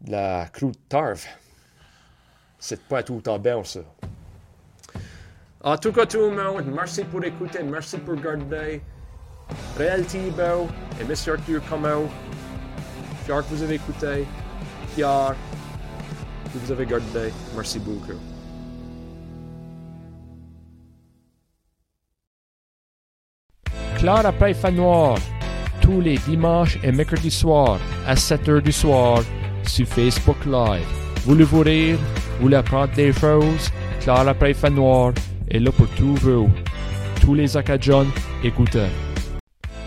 de la croûte tarf. C'est pas tout en bien, ça. En tout cas, tout le monde, merci pour écouter, merci pour regarder. Réal Thibault et M. Arthur Como. Fier que vous avez écouté. Fier que vous avez regardé. Merci beaucoup. Claire après fait noir, tous les dimanches et mercredis soirs à 7h du soir sur Facebook Live. Voulez-vous rire? Voulez apprendre des choses? Claire après fait noir est là pour tout vous. Tous les Acadiens, écoutez.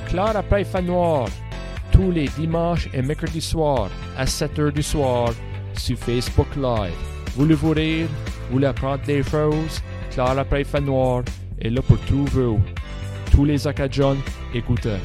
Claire après fait noir, tous les dimanches et mercredis soirs à 7h du soir sur Facebook Live. Voulez-vous rire? Voulez apprendre des choses? Claire après fait noir est là pour trouver où tous les Acadians écoutaient.